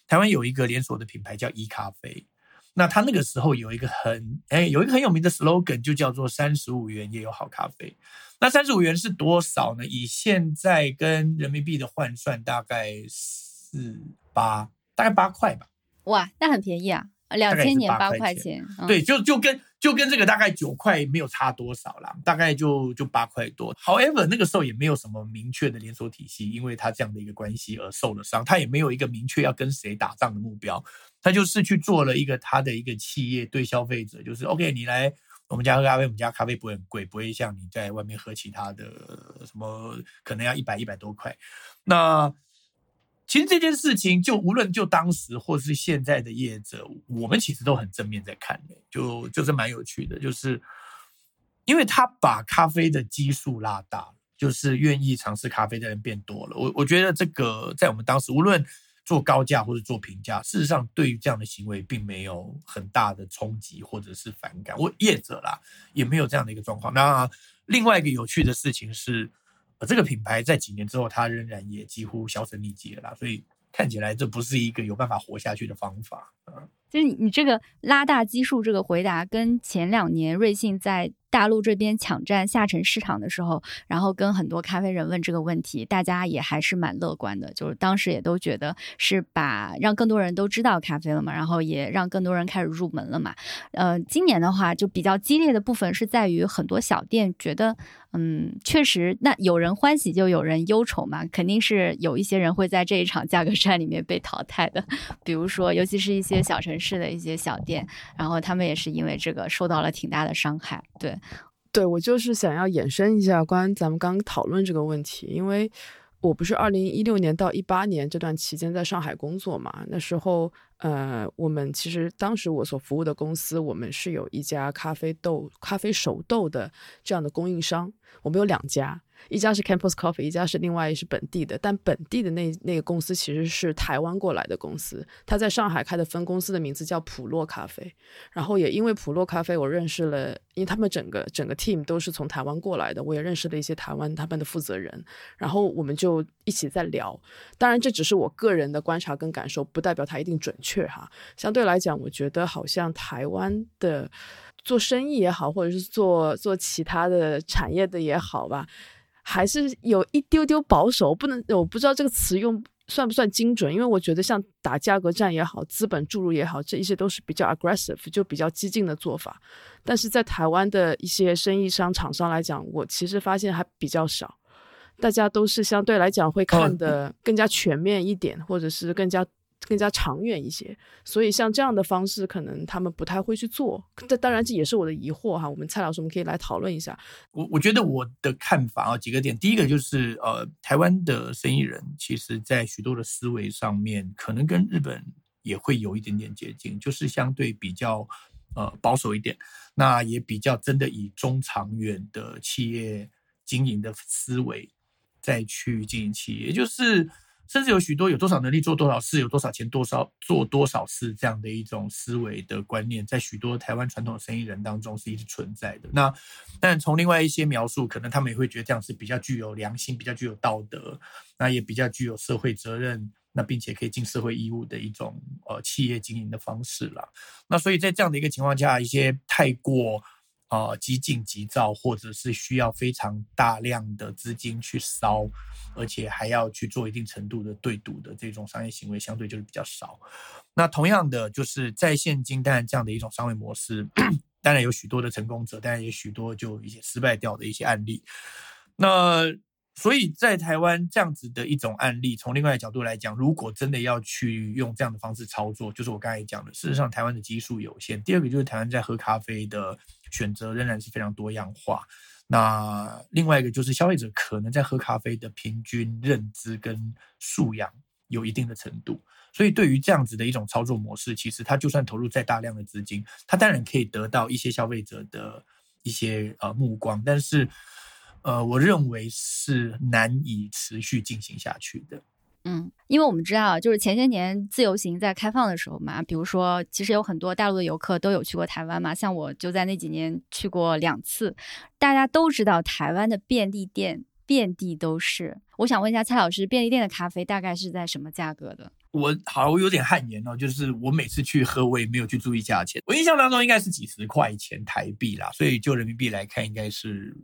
台湾有一个连锁的品牌叫一咖啡，那他那个时候有一个很哎有一个很有名的 slogan，就叫做三十五元也有好咖啡。那三十五元是多少呢？以现在跟人民币的换算，大概四八，大概八块吧。哇，那很便宜啊！两千年八块钱，对，就就跟就跟这个大概九块没有差多少啦，大概就就八块多。However，那个时候也没有什么明确的连锁体系，因为他这样的一个关系而受了伤，他也没有一个明确要跟谁打仗的目标，他就是去做了一个他的一个企业对消费者，就是 OK，你来我们家喝咖啡，我们家咖啡不会很贵，不会像你在外面喝其他的什么可能要一百一百多块，那。其实这件事情，就无论就当时或是现在的业者，我们其实都很正面在看的，就就是蛮有趣的，就是因为他把咖啡的基数拉大，就是愿意尝试咖啡的人变多了。我我觉得这个在我们当时，无论做高价或者做平价，事实上对于这样的行为并没有很大的冲击或者是反感。我业者啦也没有这样的一个状况。那另外一个有趣的事情是。这个品牌在几年之后，它仍然也几乎销声匿迹了啦，所以看起来这不是一个有办法活下去的方法。嗯，就是你这个拉大基数这个回答，跟前两年瑞幸在。大陆这边抢占下沉市场的时候，然后跟很多咖啡人问这个问题，大家也还是蛮乐观的，就是当时也都觉得是把让更多人都知道咖啡了嘛，然后也让更多人开始入门了嘛。呃，今年的话就比较激烈的部分是在于很多小店觉得，嗯，确实，那有人欢喜就有人忧愁嘛，肯定是有一些人会在这一场价格战里面被淘汰的，*laughs* 比如说，尤其是一些小城市的一些小店，然后他们也是因为这个受到了挺大的伤害，对。对我就是想要延伸一下关于咱们刚刚讨论这个问题，因为我不是二零一六年到一八年这段期间在上海工作嘛，那时候呃，我们其实当时我所服务的公司，我们是有一家咖啡豆、咖啡熟豆的这样的供应商，我们有两家。一家是 Campus Coffee，一家是另外是本地的，但本地的那那个公司其实是台湾过来的公司，他在上海开的分公司的名字叫普洛咖啡，然后也因为普洛咖啡，我认识了，因为他们整个整个 team 都是从台湾过来的，我也认识了一些台湾他们的负责人，然后我们就一起在聊，当然这只是我个人的观察跟感受，不代表它一定准确哈。相对来讲，我觉得好像台湾的做生意也好，或者是做做其他的产业的也好吧。还是有一丢丢保守，不能我不知道这个词用算不算精准，因为我觉得像打价格战也好，资本注入也好，这一些都是比较 aggressive，就比较激进的做法。但是在台湾的一些生意商厂商来讲，我其实发现还比较少，大家都是相对来讲会看的更加全面一点，或者是更加。更加长远一些，所以像这样的方式，可能他们不太会去做。这当然这也是我的疑惑哈。我们蔡老师，我们可以来讨论一下。我我觉得我的看法啊，几个点。第一个就是呃，台湾的生意人其实在许多的思维上面，可能跟日本也会有一点点接近，就是相对比较呃保守一点，那也比较真的以中长远的企业经营的思维再去经营企业，也就是。甚至有许多有多少能力做多少事，有多少钱多少做多少事这样的一种思维的观念，在许多台湾传统生意人当中是一直存在的。那但从另外一些描述，可能他们也会觉得这样是比较具有良心、比较具有道德，那也比较具有社会责任，那并且可以尽社会义务的一种呃企业经营的方式了。那所以在这样的一个情况下，一些太过。啊，激进急躁，或者是需要非常大量的资金去烧，而且还要去做一定程度的对赌的这种商业行为，相对就是比较少。那同样的，就是在现金，当然这样的一种商业模式，当然有许多的成功者，当然也许多就一些失败掉的一些案例。那所以在台湾这样子的一种案例，从另外角度来讲，如果真的要去用这样的方式操作，就是我刚才讲的，事实上台湾的基数有限。第二个就是台湾在喝咖啡的。选择仍然是非常多样化。那另外一个就是消费者可能在喝咖啡的平均认知跟素养有一定的程度，所以对于这样子的一种操作模式，其实他就算投入再大量的资金，他当然可以得到一些消费者的一些呃目光，但是呃，我认为是难以持续进行下去的。嗯，因为我们知道，就是前些年自由行在开放的时候嘛，比如说，其实有很多大陆的游客都有去过台湾嘛，像我就在那几年去过两次。大家都知道，台湾的便利店遍地都是。我想问一下蔡老师，便利店的咖啡大概是在什么价格的？我好，我有点汗颜哦，就是我每次去喝，我也没有去注意价钱。我印象当中应该是几十块钱台币啦，所以就人民币来看，应该是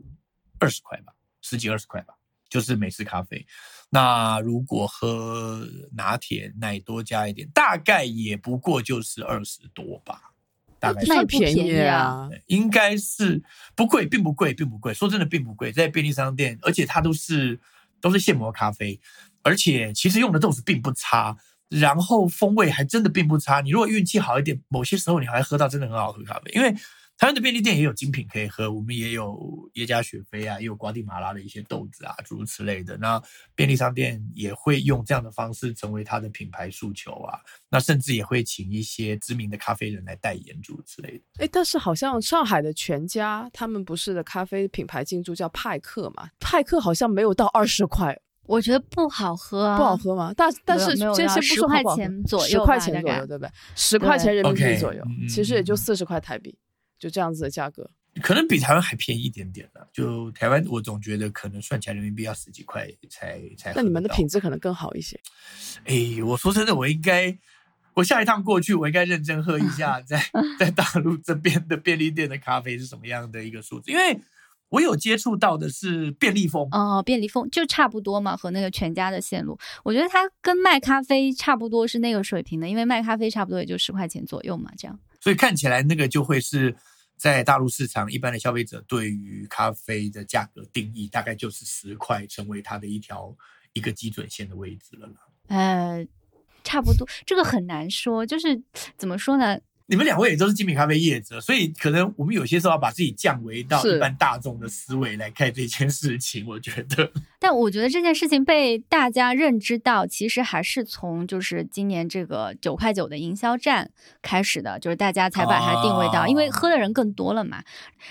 二十块吧，十几二十块吧。就是美式咖啡，那如果喝拿铁奶多加一点，大概也不过就是二十多吧，大概太便宜啊，应该是不贵，并不贵，并不贵。说真的，并不贵，在便利商店，而且它都是都是现磨咖啡，而且其实用的豆子并不差，然后风味还真的并不差。你如果运气好一点，某些时候你还喝到真的很好喝咖啡，因为。台湾的便利店也有精品可以喝，我们也有耶加雪菲啊，也有瓜地马拉的一些豆子啊，诸如此类的。那便利商店也会用这样的方式成为它的品牌诉求啊，那甚至也会请一些知名的咖啡人来代言，诸如此类的。哎，但是好像上海的全家他们不是的咖啡品牌进驻叫派克嘛？派克好像没有到二十块，我觉得不好喝，啊不好喝吗？但但是这些不十块钱左右，十块钱左右，对不对？十块钱人民币左右，其实也就四十块台币。就这样子的价格，可能比台湾还便宜一点点了。就台湾，我总觉得可能算起来人民币要十几块才才。那你们的品质可能更好一些。哎，我说真的，我应该，我下一趟过去，我应该认真喝一下，*laughs* 在在大陆这边的便利店的咖啡是什么样的一个数字？因为我有接触到的是便利蜂哦，便利蜂就差不多嘛，和那个全家的线路，我觉得它跟卖咖啡差不多是那个水平的，因为卖咖啡差不多也就十块钱左右嘛，这样。所以看起来那个就会是在大陆市场，一般的消费者对于咖啡的价格定义，大概就是十块，成为它的一条一个基准线的位置了呃，差不多，这个很难说，就是怎么说呢？你们两位也都是精品咖啡业者，所以可能我们有些时候要把自己降维到一般大众的思维来看这件事情。我觉得，但我觉得这件事情被大家认知到，其实还是从就是今年这个九块九的营销战开始的，就是大家才把它定位到，哦因为喝的人更多了嘛。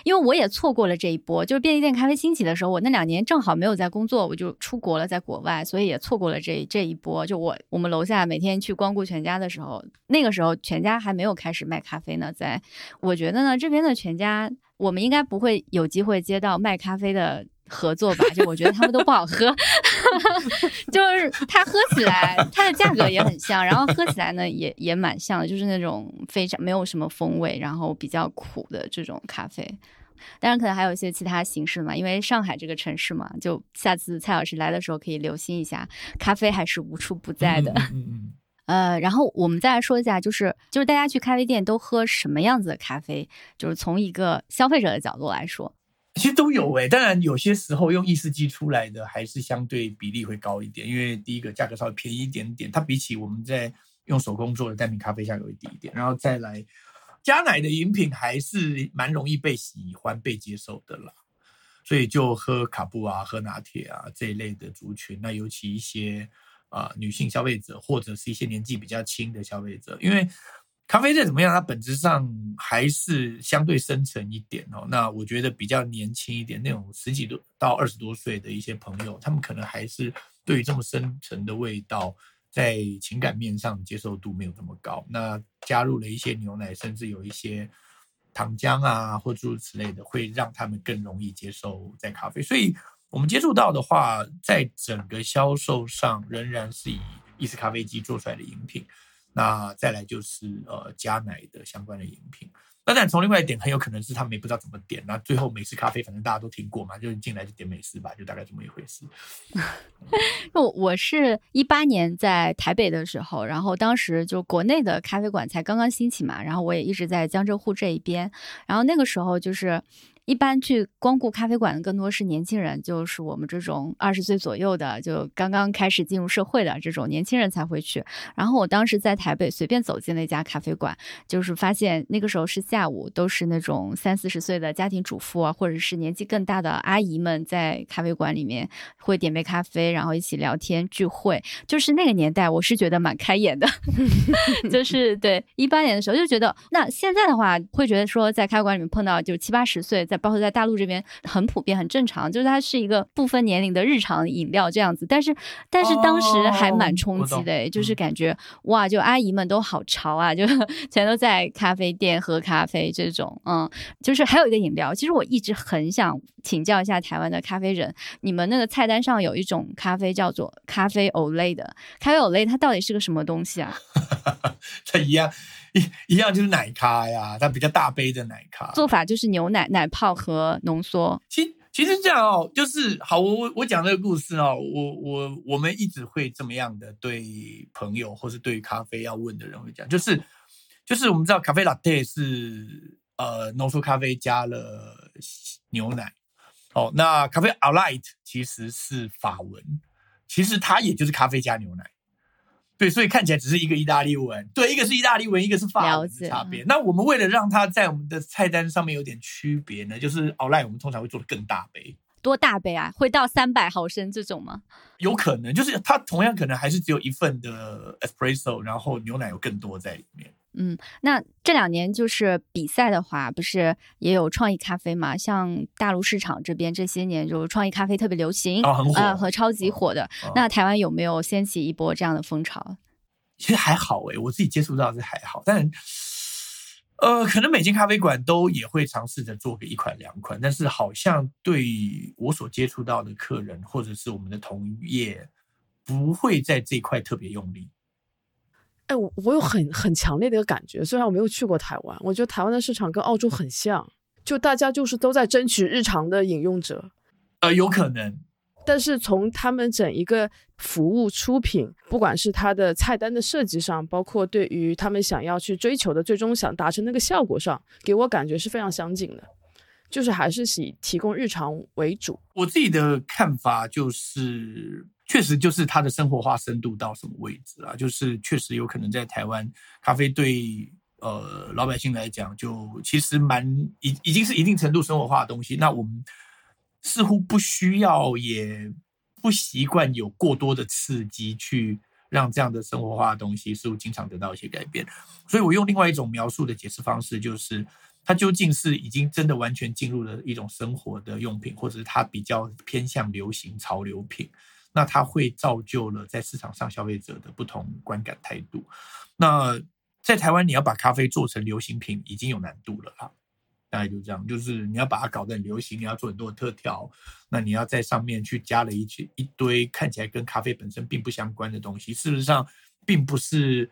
因为我也错过了这一波，就是便利店咖啡兴起的时候，我那两年正好没有在工作，我就出国了，在国外，所以也错过了这这一波。就我我们楼下每天去光顾全家的时候，那个时候全家还没有开始卖咖啡呢，在我觉得呢，这边的全家我们应该不会有机会接到卖咖啡的合作吧？就我觉得他们都不好喝，*laughs* 就是它喝起来它的价格也很像，然后喝起来呢也也蛮像的，就是那种非常没有什么风味，然后比较苦的这种咖啡。当然，可能还有一些其他形式嘛，因为上海这个城市嘛，就下次蔡老师来的时候可以留心一下，咖啡还是无处不在的。嗯嗯呃，然后我们再来说一下，就是就是大家去咖啡店都喝什么样子的咖啡？就是从一个消费者的角度来说，其实都有诶、当然有些时候用意式机出来的还是相对比例会高一点，因为第一个价格稍微便宜一点点，它比起我们在用手工做的单品咖啡价格会低一点，然后再来加奶的饮品还是蛮容易被喜欢、被接受的啦。所以就喝卡布啊、喝拿铁啊这一类的族群，那尤其一些啊、女性消费者或者是一些年纪比较轻的消费者，因为咖啡再怎么样，它本质上还是相对深沉一点哦。那我觉得比较年轻一点，那种十几多到二十多岁的一些朋友，他们可能还是对于这么深沉的味道，在情感面上接受度没有这么高。那加入了一些牛奶，甚至有一些糖浆啊，或诸如此类的，会让他们更容易接受在咖啡。所以我们接触到的话，在整个销售上仍然是以意式咖啡机做出来的饮品。那再来就是呃加奶的相关的饮品。那但从另外一点，很有可能是他们也不知道怎么点。那最后美式咖啡，反正大家都听过嘛，就是进来就点美式吧，就大概这么一回事。*laughs* 我我是一八年在台北的时候，然后当时就国内的咖啡馆才刚刚兴起嘛，然后我也一直在江浙沪这一边，然后那个时候就是。一般去光顾咖啡馆的更多是年轻人，就是我们这种二十岁左右的，就刚刚开始进入社会的这种年轻人才会去。然后我当时在台北随便走进了一家咖啡馆，就是发现那个时候是下午，都是那种三四十岁的家庭主妇啊，或者是年纪更大的阿姨们在咖啡馆里面会点杯咖啡，然后一起聊天聚会。就是那个年代，我是觉得蛮开眼的。*laughs* 就是对一八年的时候就觉得，那现在的话会觉得说在咖啡馆里面碰到就七八十岁，在包括在大陆这边很普遍很正常，就是它是一个不分年龄的日常饮料这样子。但是但是当时还蛮冲击的、哦就是嗯感觉哇，就阿姨们都好潮啊，就 *laughs* 全都在咖啡店喝咖啡这种，嗯，就是还有一个饮料，其实我一直很想请教一下台湾的咖啡人，你们那个菜单上有一种咖啡叫做咖啡 Olay 的，咖啡 Olay 它到底是个什么东西啊？*laughs* 它一样一一样就是奶咖呀，它比较大杯的奶咖。做法就是牛奶、奶泡和浓缩。其其实这样哦，就是好，我我我讲这个故事哦，我我我们一直会这么样的对朋友或是对咖啡要问的人会讲，就是就是我们知道咖啡 latte 是呃浓缩咖啡加了牛奶，哦，那咖啡 a light 其实是法文，其实它也就是咖啡加牛奶。对，所以看起来只是一个意大利文，对，一个是意大利文，一个是法文差别。那我们为了让它在我们的菜单上面有点区别呢，就是熬赖我们通常会做的更大杯，多大杯啊？会到三百毫升这种吗？有可能就是它同样可能还是只有一份的 espresso，然后牛奶有更多在里面。嗯，那这两年就是比赛的话，不是也有创意咖啡嘛？像大陆市场这边这些年，就是创意咖啡特别流行，哦很火呃，和超级火的。哦那台湾有没有掀起一波这样的风潮？其实还好诶、我自己接触到是还好，但呃，可能每间咖啡馆都也会尝试着做个一款两款，但是好像对我所接触到的客人或者是我们的同业，不会在这一块特别用力。哎，我我有很很强烈的一个感觉，虽然我没有去过台湾，我觉得台湾的市场跟澳洲很像，就大家就是都在争取日常的饮用者，呃，有可能，但是从他们整一个服务出品，不管是它的菜单的设计上，包括对于他们想要去追求的最终想达成那个效果上，给我感觉是非常相近的，就是还是以提供日常为主。我自己的看法就是，确实就是它的生活化深度到什么位置啊？就是确实有可能在台湾咖啡对呃老百姓来讲，就其实蛮已已经是一定程度生活化的东西。那我们似乎不需要，也不习惯有过多的刺激去让这样的生活化的东西似乎经常得到一些改变。所以我用另外一种描述的解释方式，就是它究竟是已经真的完全进入了一种生活的用品，或者是它比较偏向流行潮流品。那它会造就了在市场上消费者的不同观感态度。那在台湾，你要把咖啡做成流行品已经有难度了啦。大概就这样，就是你要把它搞得很流行，你要做很多的特调，那你要在上面去加了一些一堆看起来跟咖啡本身并不相关的东西，事实上并不是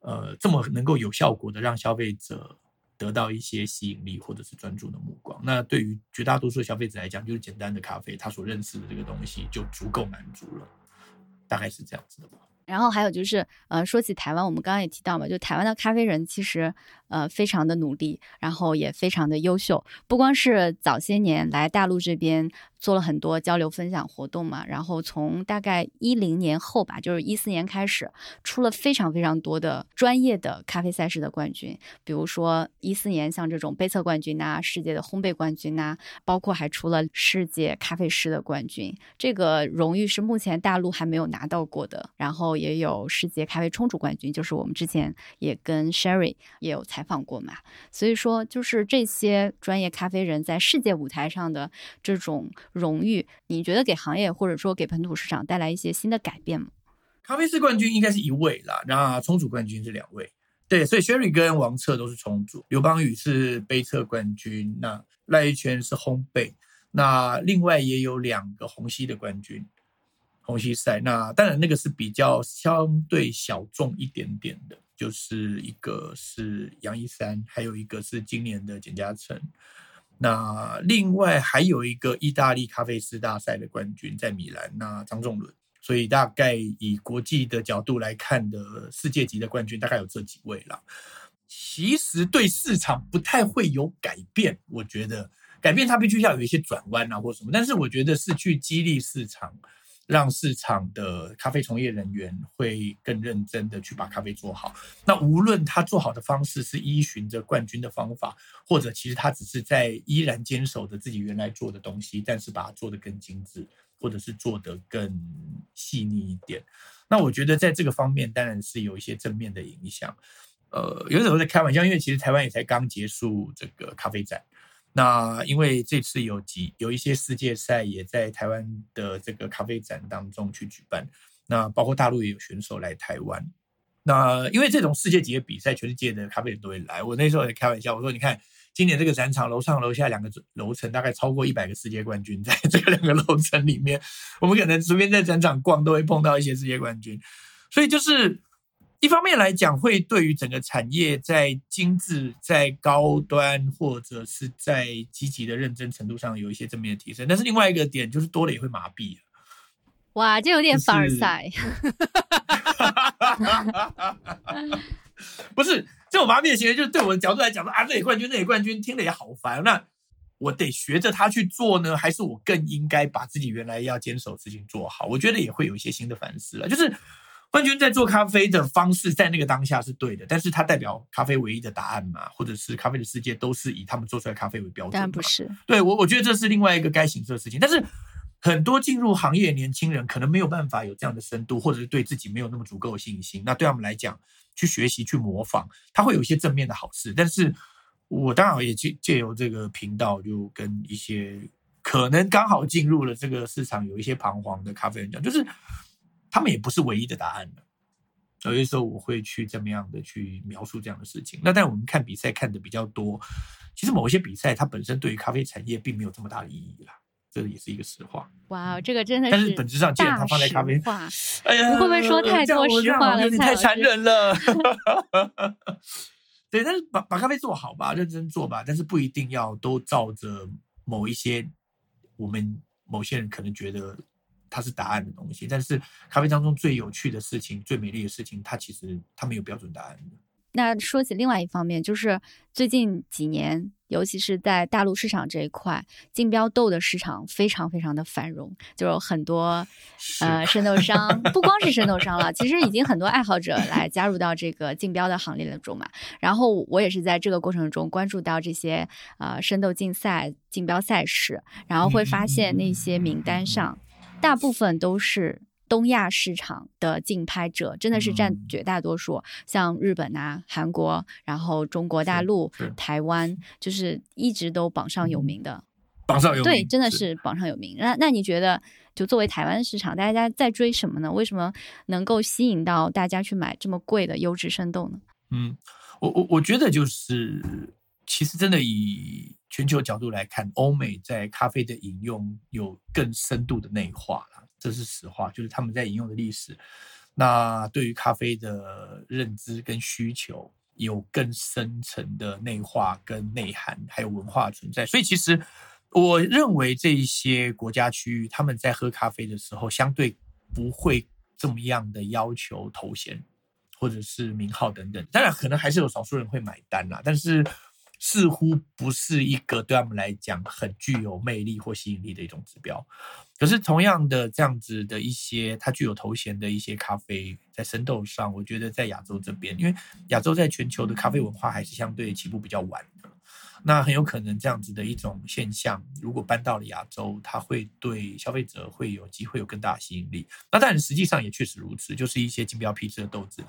呃这么能够有效果的让消费者。得到一些吸引力或者是专注的目光，那对于绝大多数消费者来讲，就是简单的咖啡，他所认识的这个东西就足够满足了，大概是这样子的吧。然后还有就是，呃，说起台湾，我们刚刚也提到嘛，就台湾的咖啡人其实。呃，非常的努力，然后也非常的优秀。不光是早些年来大陆这边做了很多交流分享活动嘛，然后从大概一零年后吧，就是一四年开始，出了非常非常多的专业的咖啡赛事的冠军。比如说一四年像这种杯测冠军呐，世界的烘焙冠军呐，包括还出了世界咖啡师的冠军。这个荣誉是目前大陆还没有拿到过的。然后也有世界咖啡冲煮冠军，就是我们之前也跟 Sherry 也有。采访过嘛？所以说，就是这些专业咖啡人在世界舞台上的这种荣誉，你觉得给行业或者说给本土市场带来一些新的改变吗？咖啡师冠军应该是一位啦，那冲煮冠军是两位。对，所以 Sherry 跟王策都是冲煮，刘邦宇是杯测冠军，那赖一泉是烘焙，那另外也有两个虹吸的冠军，红吸赛。那当然那个是比较相对小众一点点的。就是一个是杨一山，还有一个是今年的简嘉诚。那另外还有一个意大利咖啡师大赛的冠军在米兰，那张仲伦。所以大概以国际的角度来看的世界级的冠军，大概有这几位了。其实对市场不太会有改变，我觉得改变它必须要有一些转弯啊或什么。但是我觉得是去激励市场。让市场的咖啡从业人员会更认真的去把咖啡做好。那无论他做好的方式是依循着冠军的方法，或者其实他只是在依然坚守着自己原来做的东西，但是把它做得更精致，或者是做得更细腻一点。那我觉得在这个方面当然是有一些正面的影响。呃，有时候在开玩笑，因为其实台湾也才刚结束这个咖啡展。那因为这次有几有一些世界赛也在台湾的这个咖啡展当中去举办，那包括大陆也有选手来台湾。那因为这种世界级的比赛，全世界的咖啡人都会来。我那时候也开玩笑，我说你看今年这个展场楼上楼下两个楼层，大概超过一百个世界冠军在 *laughs* 这个两个楼层里面，我们可能随便在展场逛都会碰到一些世界冠军，所以就是。一方面来讲，会对于整个产业在精致、在高端或者是在积极的认真程度上有一些正面的提升。但是另外一个点就是多了也会麻痹。哇，这有点凡尔赛。*laughs* 不是这种麻痹的行为，就是对我的角度来讲说啊，这里冠军，那里冠军，听了也好烦。那我得学着他去做呢，还是我更应该把自己原来要坚守事情做好？我觉得也会有一些新的反思了，就是。冠军在做咖啡的方式，在那个当下是对的，但是它代表咖啡唯一的答案嘛？或者是咖啡的世界都是以他们做出来咖啡为标准？当然不是。对我，我觉得这是另外一个该行的事情。但是很多进入行业年轻人可能没有办法有这样的深度，或者是对自己没有那么足够的信心。那对他们来讲，去学习、去模仿，他会有一些正面的好事。但是我当然也借借由这个频道，就跟一些可能刚好进入了这个市场，有一些彷徨的咖啡人讲，就是。他们也不是唯一的答案的，有些时候我会去这么样的去描述这样的事情。那但我们看比赛看的比较多，其实某一些比赛它本身对于咖啡产业并没有这么大的意义啦，这也是一个实话。哇，这个真的是。但是本质上，既然它放在咖啡，*laughs* 哎呀，你会不会说太多实话了？你太残忍了。*laughs* 对，但是把把咖啡做好吧，认真做吧，但是不一定要都照着某一些我们某些人可能觉得。它是答案的东西，但是咖啡当中最有趣的事情、最美丽的事情，它其实它没有标准答案的。那说起另外一方面，就是最近几年，尤其是在大陆市场这一块，竞标豆的市场非常非常的繁荣，就有很多呃生豆商，不光是生豆商了，其实已经很多爱好者来加入到这个竞标的行列中嘛。然后我也是在这个过程中关注到这些呃生豆竞赛、竞标赛事，然后会发现那些名单上大部分都是。东亚市场的竞拍者真的是占绝大多数，像日本啊、韩国，然后中国大陆、台湾，就是一直都榜上有名的。*laughs* 榜上有名，对，真的是榜上有名。那那你觉得，就作为台湾市场，大家在追什么呢？为什么能够吸引到大家去买这么贵的优质生豆呢？嗯，我我我觉得就是，其实真的以全球角度来看，欧美在咖啡的饮用有更深度的内化了。这是实话，就是他们在引用的历史，那对于咖啡的认知跟需求有更深层的内化跟内涵，还有文化存在。所以其实我认为这一些国家区域，他们在喝咖啡的时候，相对不会这么样的要求头衔或者是名号等等。当然，可能还是有少数人会买单啦，但是。似乎不是一个对他们来讲很具有魅力或吸引力的一种指标。可是，同样的这样子的一些它具有头衔的一些咖啡，在生豆上，我觉得在亚洲这边，因为亚洲在全球的咖啡文化还是相对起步比较晚的，那很有可能这样子的一种现象，如果搬到了亚洲，它会对消费者会有机会有更大的吸引力。那当然，实际上也确实如此，就是一些竞标批次的豆子。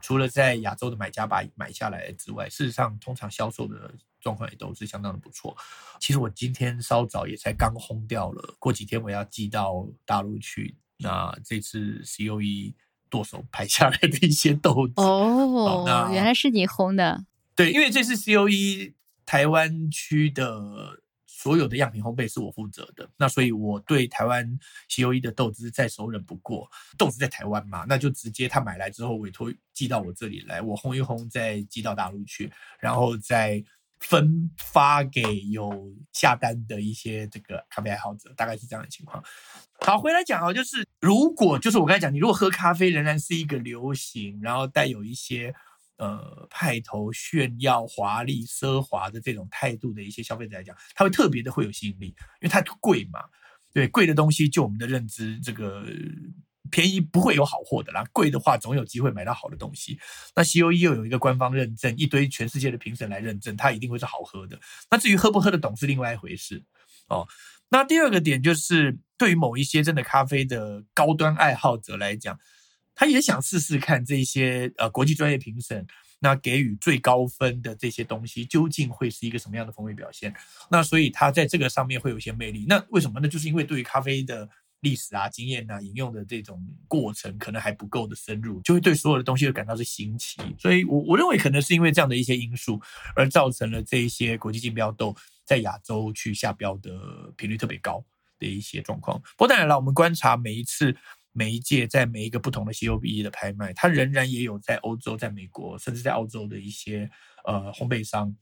除了在亚洲的买家把买下来之外，事实上通常销售的状况也都是相当的不错。其实我今天稍早也才刚轰掉了，过几天我要寄到大陆去。那这次 C O E 剁手拍下来的一些豆子哦，原来是你烘的。对，因为这次 C O E 台湾区的。所有的样品烘焙是我负责的，那所以我对台湾西欧一的豆子再熟稔不过。豆子在台湾嘛，那就直接他买来之后委托寄到我这里来，我烘一烘再寄到大陆去，然后再分发给有下单的一些这个咖啡爱好者，大概是这样的情况。好，回来讲啊，就是如果就是我刚才讲，你如果喝咖啡仍然是一个流行，然后带有一些。呃，派头炫耀、华丽、奢华的这种态度的一些消费者来讲，他会特别的会有吸引力，因为它贵嘛。对，贵的东西，就我们的认知，这个便宜不会有好货的啦。贵的话，总有机会买到好的东西。那 C O E 又有一个官方认证，一堆全世界的评审来认证，它一定会是好喝的。那至于喝不喝得懂是另外一回事哦。那第二个点就是，对于某一些真的咖啡的高端爱好者来讲。他也想试试看这些呃国际专业评审那给予最高分的这些东西究竟会是一个什么样的风味表现？那所以他在这个上面会有一些魅力。那为什么呢？就是因为对于咖啡的历史啊、经验啊、饮用的这种过程可能还不够的深入，就会对所有的东西都感到是新奇。所以我我认为可能是因为这样的一些因素而造成了这一些国际竞标都在亚洲去下标的频率特别高的一些状况。不过当然了，我们观察每一次。每一届在每一个不同的 C O B E 的拍卖，它仍然也有在欧洲、在美国，甚至在澳洲的一些呃烘焙商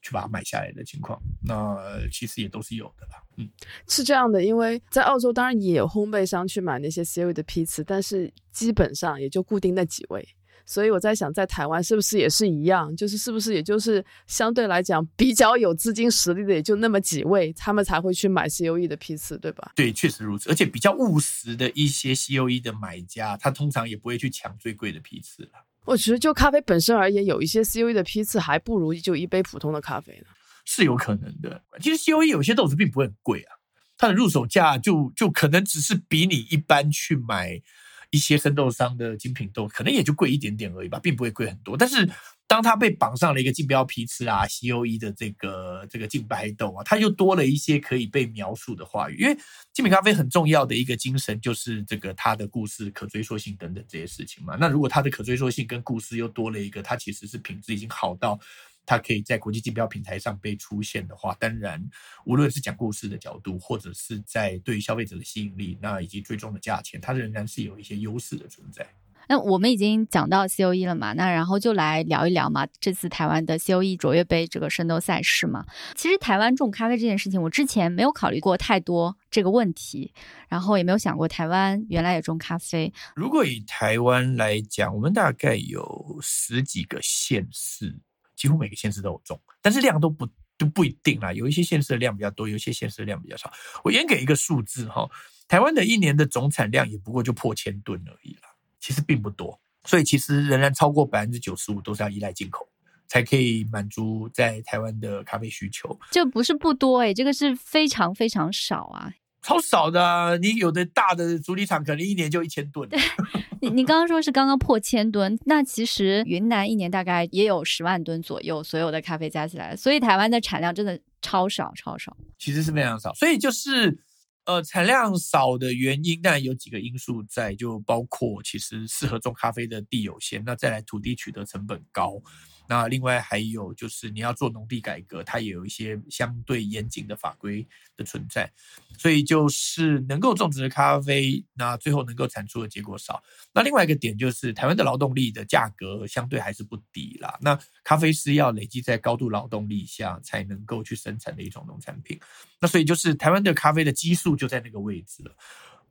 去把它买下来的情况。那其实也都是有的吧。嗯，是这样的，因为在澳洲当然也有烘焙商去买那些 C O E 的批次，但是基本上也就固定那几位。所以我在想，在台湾是不是也是一样？就是是不是也就是相对来讲比较有资金实力的，也就那么几位，他们才会去买 C O E 的批次，对吧？对，确实如此。而且比较务实的一些 C O E 的买家，他通常也不会去抢最贵的批次了。我觉得就咖啡本身而言，有一些 C O E 的批次还不如就一杯普通的咖啡呢。是有可能的。其实 C O E 有些豆子并不会很贵啊，它的入手价就就可能只是比你一般去买。一些生豆商的精品豆可能也就贵一点点而已吧，并不会贵很多。但是当它被绑上了一个竞标批次啊，C O E 的这个这个竞白豆啊，它又多了一些可以被描述的话语。因为精品咖啡很重要的一个精神就是这个它的故事可追溯性等等这些事情嘛。那如果它的可追溯性跟故事又多了一个，它其实是品质已经好到。它可以在国际竞标平台上被出现的话，当然，无论是讲故事的角度，或者是在对消费者的吸引力，那以及最终的价钱，它仍然是有一些优势的存在。那我们已经讲到 C O E 了嘛，那然后就来聊一聊嘛，这次台湾的 C O E 卓越杯这个圣斗赛事嘛。其实台湾种咖啡这件事情，我之前没有考虑过太多这个问题，然后也没有想过台湾原来也种咖啡。如果以台湾来讲，我们大概有十几个县市，几乎每个县市都有种，但是量都不都不一定啦。有一些县市的量比较多，有一些县市的量比较少。我先给一个数字哈，台湾的一年的总产量也不过就破千吨而已啦。其实并不多，所以其实仍然超过百分之九十五都是要依赖进口，才可以满足在台湾的咖啡需求。这不是不多诶，这个是非常非常少啊，超少的。你有的大的主理厂可能一年就一千吨。你你刚刚说是刚刚破千吨，那其实云南一年大概也有十万吨左右，所有的咖啡加起来，所以台湾的产量真的超少超少。其实是非常少，所以就是。呃，产量少的原因，当然有几个因素在，就包括其实适合种咖啡的地有限，那再来土地取得成本高。那另外还有就是你要做农地改革，它也有一些相对严谨的法规的存在，所以就是能够种植的咖啡，那最后能够产出的结果少。那另外一个点就是台湾的劳动力的价格相对还是不低啦。那咖啡是要累积在高度劳动力下才能够去生产的一种农产品，那所以就是台湾的咖啡的基数就在那个位置了。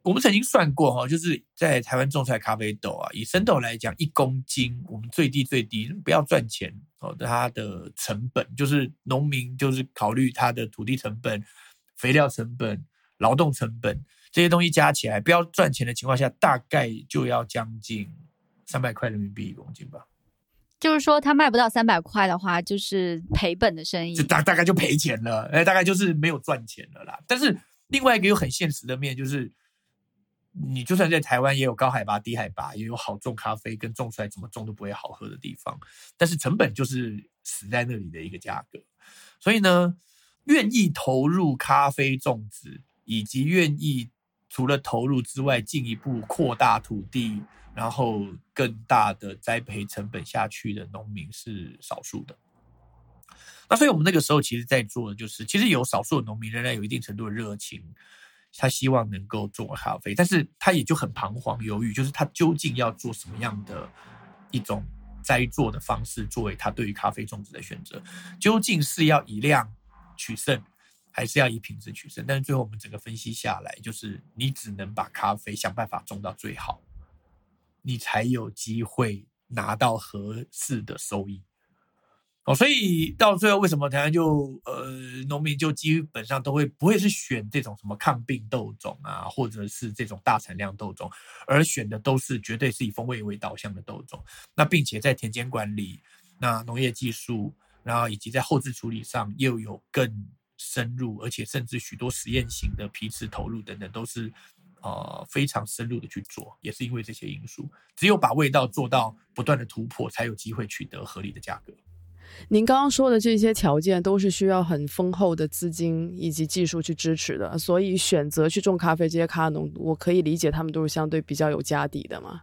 我们曾经算过哈，就是在台湾种出来咖啡豆啊，以生豆来讲，一公斤我们最低最低不要赚钱哦，它的成本就是农民就是考虑它的土地成本、肥料成本、劳动成本这些东西加起来，不要赚钱的情况下，大概就要将近三百块人民币一公斤吧。就是说，他卖不到三百块的话，就是赔本的生意，就大大概就赔钱了，哎，大概就是没有赚钱了啦。但是另外一个又很现实的面就是。你就算在台湾，也有高海拔、低海拔，也有好种咖啡跟种出来怎么种都不会好喝的地方，但是成本就是死在那里的一个价格。所以呢，愿意投入咖啡种植，以及愿意除了投入之外，进一步扩大土地，然后更大的栽培成本下去的农民是少数的。那所以我们那个时候其实在做的就是，其实有少数的农民仍然有一定程度的热情。他希望能够做咖啡，但是他也就很彷徨犹豫，就是他究竟要做什么样的一种栽作的方式，作为他对于咖啡种植的选择，究竟是要以量取胜，还是要以品质取胜？但是最后我们整个分析下来，就是你只能把咖啡想办法种到最好，你才有机会拿到合适的收益。哦，所以到最后，为什么台湾就呃农民就基本上都会不会是选这种什么抗病豆种啊，或者是这种大产量豆种，而选的都是绝对是以风味为导向的豆种。那并且在田间管理、那农业技术，然后以及在后置处理上又有更深入，而且甚至许多实验型的批次投入等等，都是呃非常深入的去做。也是因为这些因素，只有把味道做到不断的突破，才有机会取得合理的价格。您刚刚说的这些条件都是需要很丰厚的资金以及技术去支持的，所以选择去种咖啡这些咖农，我可以理解他们都是相对比较有家底的吗？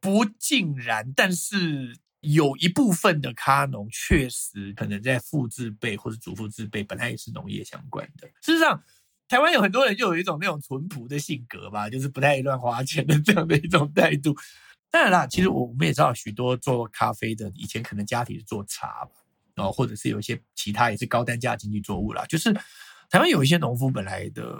不尽然，但是有一部分的咖农确实可能在父字辈或者祖父字辈本来也是农业相关的。事实上，台湾有很多人就有一种那种淳朴的性格吧，就是不太乱花钱的这样的一种态度。当然啦，其实我我们也知道许多做咖啡的，以前可能家庭是做茶，哦，或者是有一些其他也是高单价经济作物啦。就是台湾有一些农夫本来的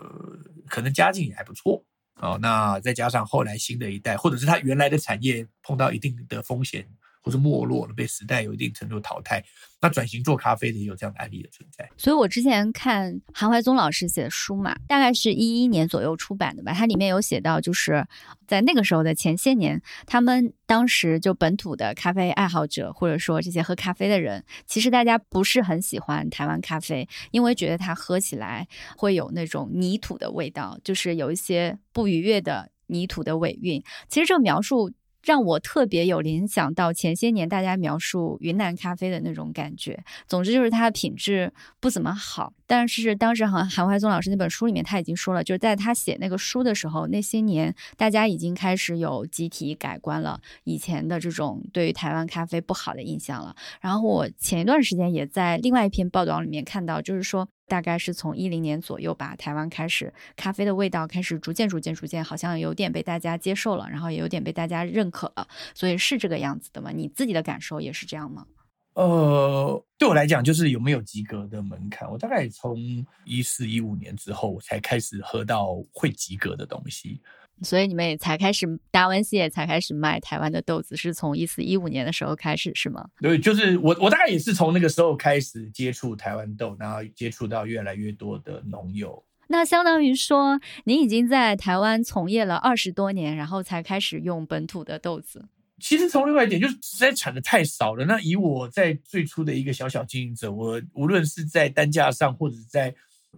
可能家境也还不错，哦，那再加上后来新的一代，或者是他原来的产业碰到一定的风险。或是没落了，被时代有一定程度淘汰。那转型做咖啡的也有这样的案例的存在。所以我之前看韩怀宗老师写的书嘛，大概是一一年左右出版的吧。它里面有写到，就是在那个时候的前些年，他们当时就本土的咖啡爱好者，或者说这些喝咖啡的人，其实大家不是很喜欢台湾咖啡，因为觉得它喝起来会有那种泥土的味道，就是有一些不愉悦的泥土的尾韵。其实这个描述。让我特别有联想到前些年大家描述云南咖啡的那种感觉。总之就是它的品质不怎么好。但是当时韩韩怀宗老师那本书里面他已经说了，就是在他写那个书的时候，那些年大家已经开始有集体改观了以前的这种对于台湾咖啡不好的印象了。然后我前一段时间也在另外一篇报道里面看到，就是说大概是从一零年左右吧，台湾开始咖啡的味道开始逐渐、逐渐、逐渐，好像有点被大家接受了，然后也有点被大家认可了，所以是这个样子的吗？你自己的感受也是这样吗？呃，对我来讲，就是有没有及格的门槛。我大概从一四一五年之后我才开始喝到会及格的东西，所以你们也才开始达文西也才开始卖台湾的豆子，是从一四一五年的时候开始是吗？对，就是我我大概也是从那个时候开始接触台湾豆，然后接触到越来越多的农友。那相当于说，您已经在台湾从业了二十多年，然后才开始用本土的豆子。其实从另外一点，就是实在产的太少了。那以我在最初的一个小小经营者，我无论是在单价上或者在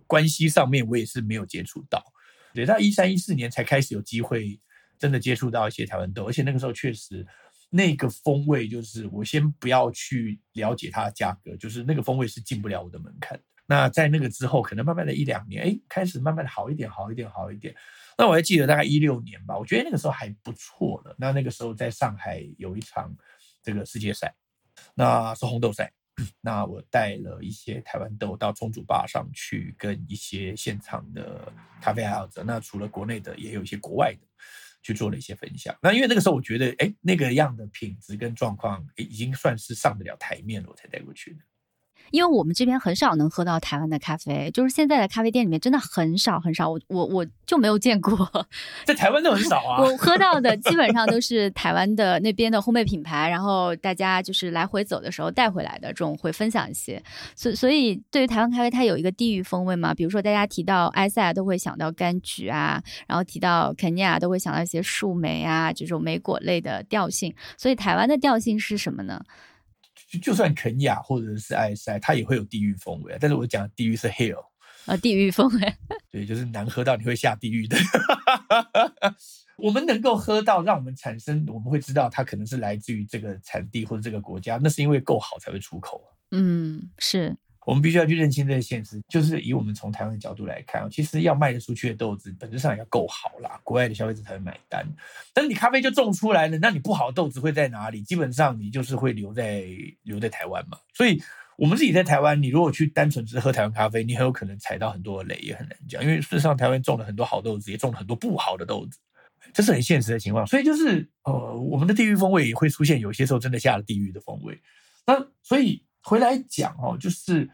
关系上面，我也是没有接触到。对，到一三一四年才开始有机会真的接触到一些台湾豆，而且那个时候确实那个风味，就是我先不要去了解它的价格，就是那个风味是进不了我的门槛。那在那个之后，可能慢慢的一两年，哎，开始慢慢的好一点，好一点，好一点。那我还记得大概一六年吧，我觉得那个时候还不错了。那那个时候在上海有一场这个世界赛，那是红豆赛。*clears throat* 那我带了一些台湾豆到冲煮吧上去，跟一些现场的咖啡爱好者，那除了国内的，也有一些国外的，去做了一些分享。那因为那个时候我觉得，哎，那个样的品质跟状况，已经算是上得了台面了，我才带过去的。因为我们这边很少能喝到台湾的咖啡，就是现在的咖啡店里面真的很少很少，我我我就没有见过，*laughs* 在台湾都很少啊。我喝到的基本上都是台湾的那边的烘焙品牌，然后大家就是来回走的时候带回来的这种会分享一些。所所以对于台湾咖啡，它有一个地域风味嘛，比如说大家提到埃塞都会想到柑橘啊，然后提到肯尼亚都会想到一些树莓啊这种莓果类的调性。所以台湾的调性是什么呢？就就算肯雅或者是埃塞，它也会有地域风味。但是我讲地狱是 hell 啊，地狱风味，*laughs* 对，就是难喝到你会下地狱的。我们能够喝到，让我们产生，我们会知道它可能是来自于这个产地或者这个国家，那是因为够好才会出口嗯，是。我们必须要去认清这个现实，就是以我们从台湾的角度来看，其实要卖得出去的豆子，本质上要够好啦，国外的消费者才会买单。但是你咖啡就种出来了，那你不好豆子会在哪里？基本上你就是会留在留在台湾嘛。所以我们自己在台湾，你如果去单纯只喝台湾咖啡，你很有可能踩到很多的雷，也很难讲。因为事实上台湾种了很多好豆子，也种了很多不好的豆子，这是很现实的情况。所以就是呃，我们的地域风味也会出现，有些时候真的下了地狱的风味。那所以。回来讲哦，就是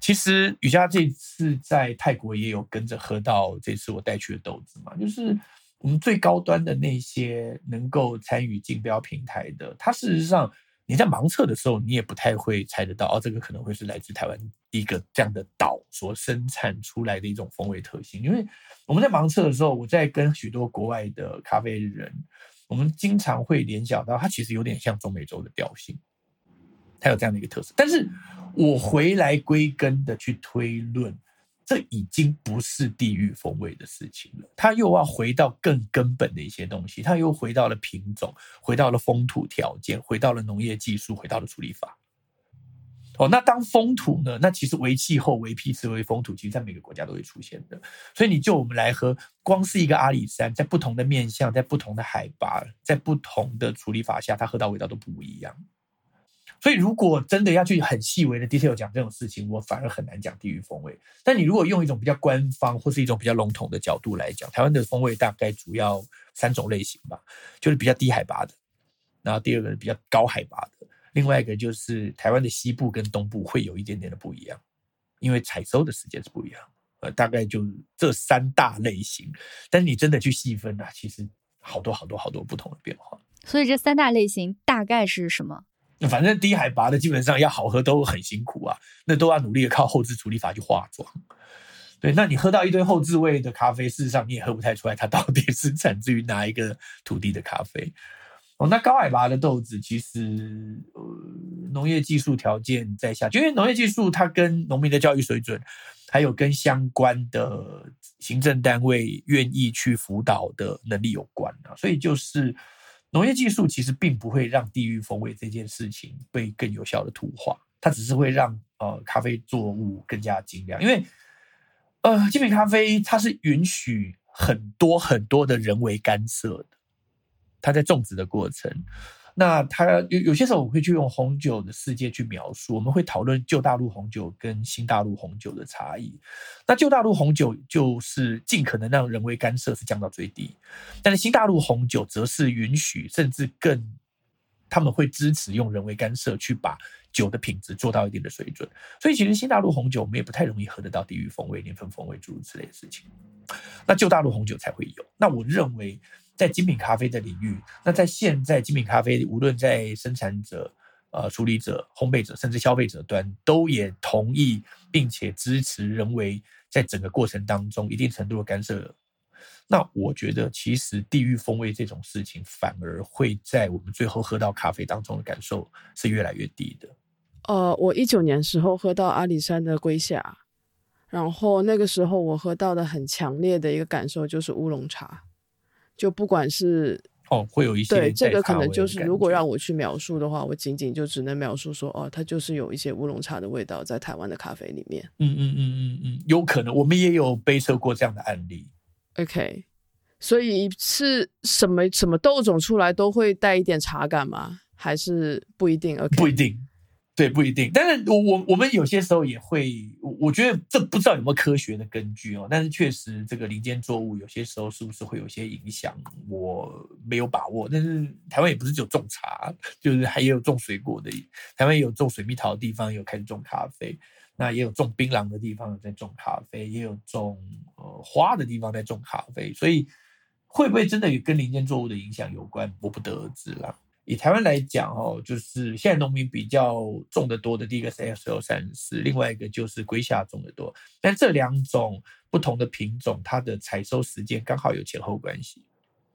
其实雨佳这次在泰国也有跟着喝到这次我带去的豆子嘛，就是我们最高端的那些能够参与竞标平台的，它事实上你在盲测的时候，你也不太会猜得到哦，这个可能会是来自台湾一个这样的岛所生产出来的一种风味特性，因为我们在盲测的时候，我在跟许多国外的咖啡人，我们经常会联想到它其实有点像中美洲的调性。它有这样的一个特色，但是我回来归根的去推论，这已经不是地域风味的事情了。它又要回到更根本的一些东西，它又回到了品种，回到了风土条件，回到了农业技术，回到了处理法。哦，那当风土呢？那其实为气候、为批次、为风土，其实在每个国家都会出现的。所以你就我们来喝，光是一个阿里山，在不同的面向，在不同的海拔，在不同的处理法下，它喝到味道都不一样。所以，如果真的要去很细微的 detail 讲这种事情，我反而很难讲地域风味。但你如果用一种比较官方或是一种比较笼统的角度来讲，台湾的风味大概主要三种类型吧，就是比较低海拔的，然后第二个是比较高海拔的，另外一个就是台湾的西部跟东部会有一点点的不一样，因为采收的时间是不一样。呃，大概就这三大类型。但是你真的去细分啊，其实好多好多好多不同的变化。所以这三大类型大概是什么？反正低海拔的基本上要好喝都很辛苦啊，那都要努力的靠后置处理法去化妆。对，那你喝到一堆后置味的咖啡，事实上你也喝不太出来它到底是产自于哪一个土地的咖啡。哦，那高海拔的豆子其实呃农业技术条件在下，因为农业技术它跟农民的教育水准，还有跟相关的行政单位愿意去辅导的能力有关啊，所以就是。农业技术其实并不会让地域风味这件事情被更有效的土化，它只是会让呃咖啡作物更加精良。因为呃精品咖啡它是允许很多很多的人为干涉的，它在种植的过程，那它有有些时候我会去用红酒的世界去描述，我们会讨论旧大陆红酒跟新大陆红酒的差异。那旧大陆红酒就是尽可能让人为干涉是降到最低，但是新大陆红酒则是允许甚至更，他们会支持用人为干涉去把酒的品质做到一定的水准。所以其实新大陆红酒我们也不太容易喝得到地域风味、年份风味诸如此类的事情。那旧大陆红酒才会有。那我认为。在精品咖啡的领域，那在现在精品咖啡，无论在生产者、呃处理者、烘焙者，甚至消费者端，都也同意并且支持人为在整个过程当中一定程度的干涉。那我觉得，其实地域风味这种事情，反而会在我们最后喝到咖啡当中的感受是越来越低的。呃，我一九年时候喝到阿里山的龟夏，然后那个时候我喝到的很强烈的一个感受就是乌龙茶。就不管是哦，会有一些对这个可能就是，如果让我去描述的话，我仅仅就只能描述说，哦，它就是有一些乌龙茶的味道在台湾的咖啡里面。嗯嗯嗯嗯嗯，有可能我们也有背测过这样的案例。OK，所以是什么什么豆种出来都会带一点茶感吗？还是不一定？OK，不一定。对，不一定。但是我我我们有些时候也会，我觉得这不知道有没有科学的根据哦。但是确实，这个林间作物有些时候是不是会有些影响，我没有把握。但是台湾也不是只有种茶，就是还有种水果的。台湾有种水蜜桃的地方，有开始种咖啡；那也有种槟榔的地方在种咖啡，也有种呃花的地方在种咖啡。所以会不会真的与跟林间作物的影响有关，我不得而知啦。以台湾来讲，哦，就是现在农民比较种的多的，第一个是 S L 三四，另外一个就是龟夏种的多。但这两种不同的品种，它的采收时间刚好有前后关系，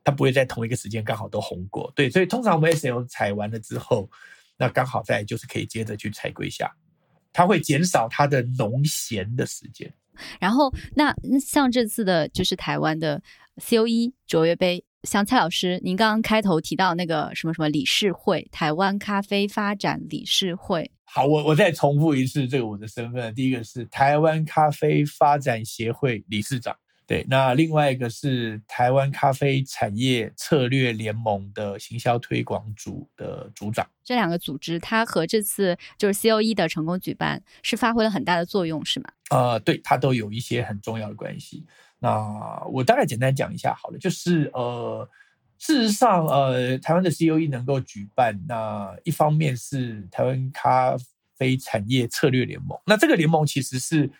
它不会在同一个时间刚好都红过。对，所以通常我们 S L 采完了之后，那刚好在就是可以接着去采龟夏，它会减少它的农闲的时间。然后，那像这次的就是台湾的 C O E 卓越杯。像蔡老师，您刚刚开头提到那个什么什么理事会，台湾咖啡发展理事会。好，我我再重复一次这个我的身份，第一个是台湾咖啡发展协会理事长，对，那另外一个是台湾咖啡产业策略联盟的行销推广组的组长。这两个组织，它和这次就是 C O E 的成功举办是发挥了很大的作用，是吗？呃，对，它都有一些很重要的关系。那我大概简单讲一下好了，就是呃，事实上，呃，台湾的 C O E 能够举办，那一方面是台湾咖啡产业策略联盟，那这个联盟其实是，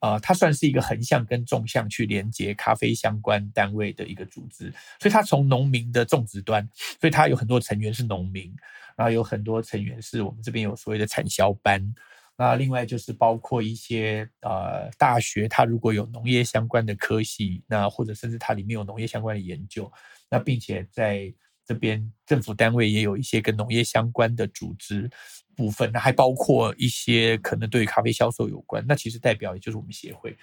呃，它算是一个横向跟纵向去连接咖啡相关单位的一个组织，所以它从农民的种植端，所以它有很多成员是农民，然后有很多成员是我们这边有所谓的产销班。那另外就是包括一些呃大学，它如果有农业相关的科系，那或者甚至它里面有农业相关的研究，那并且在这边政府单位也有一些跟农业相关的组织部分，那还包括一些可能对于咖啡销售有关，那其实代表也就是我们协会，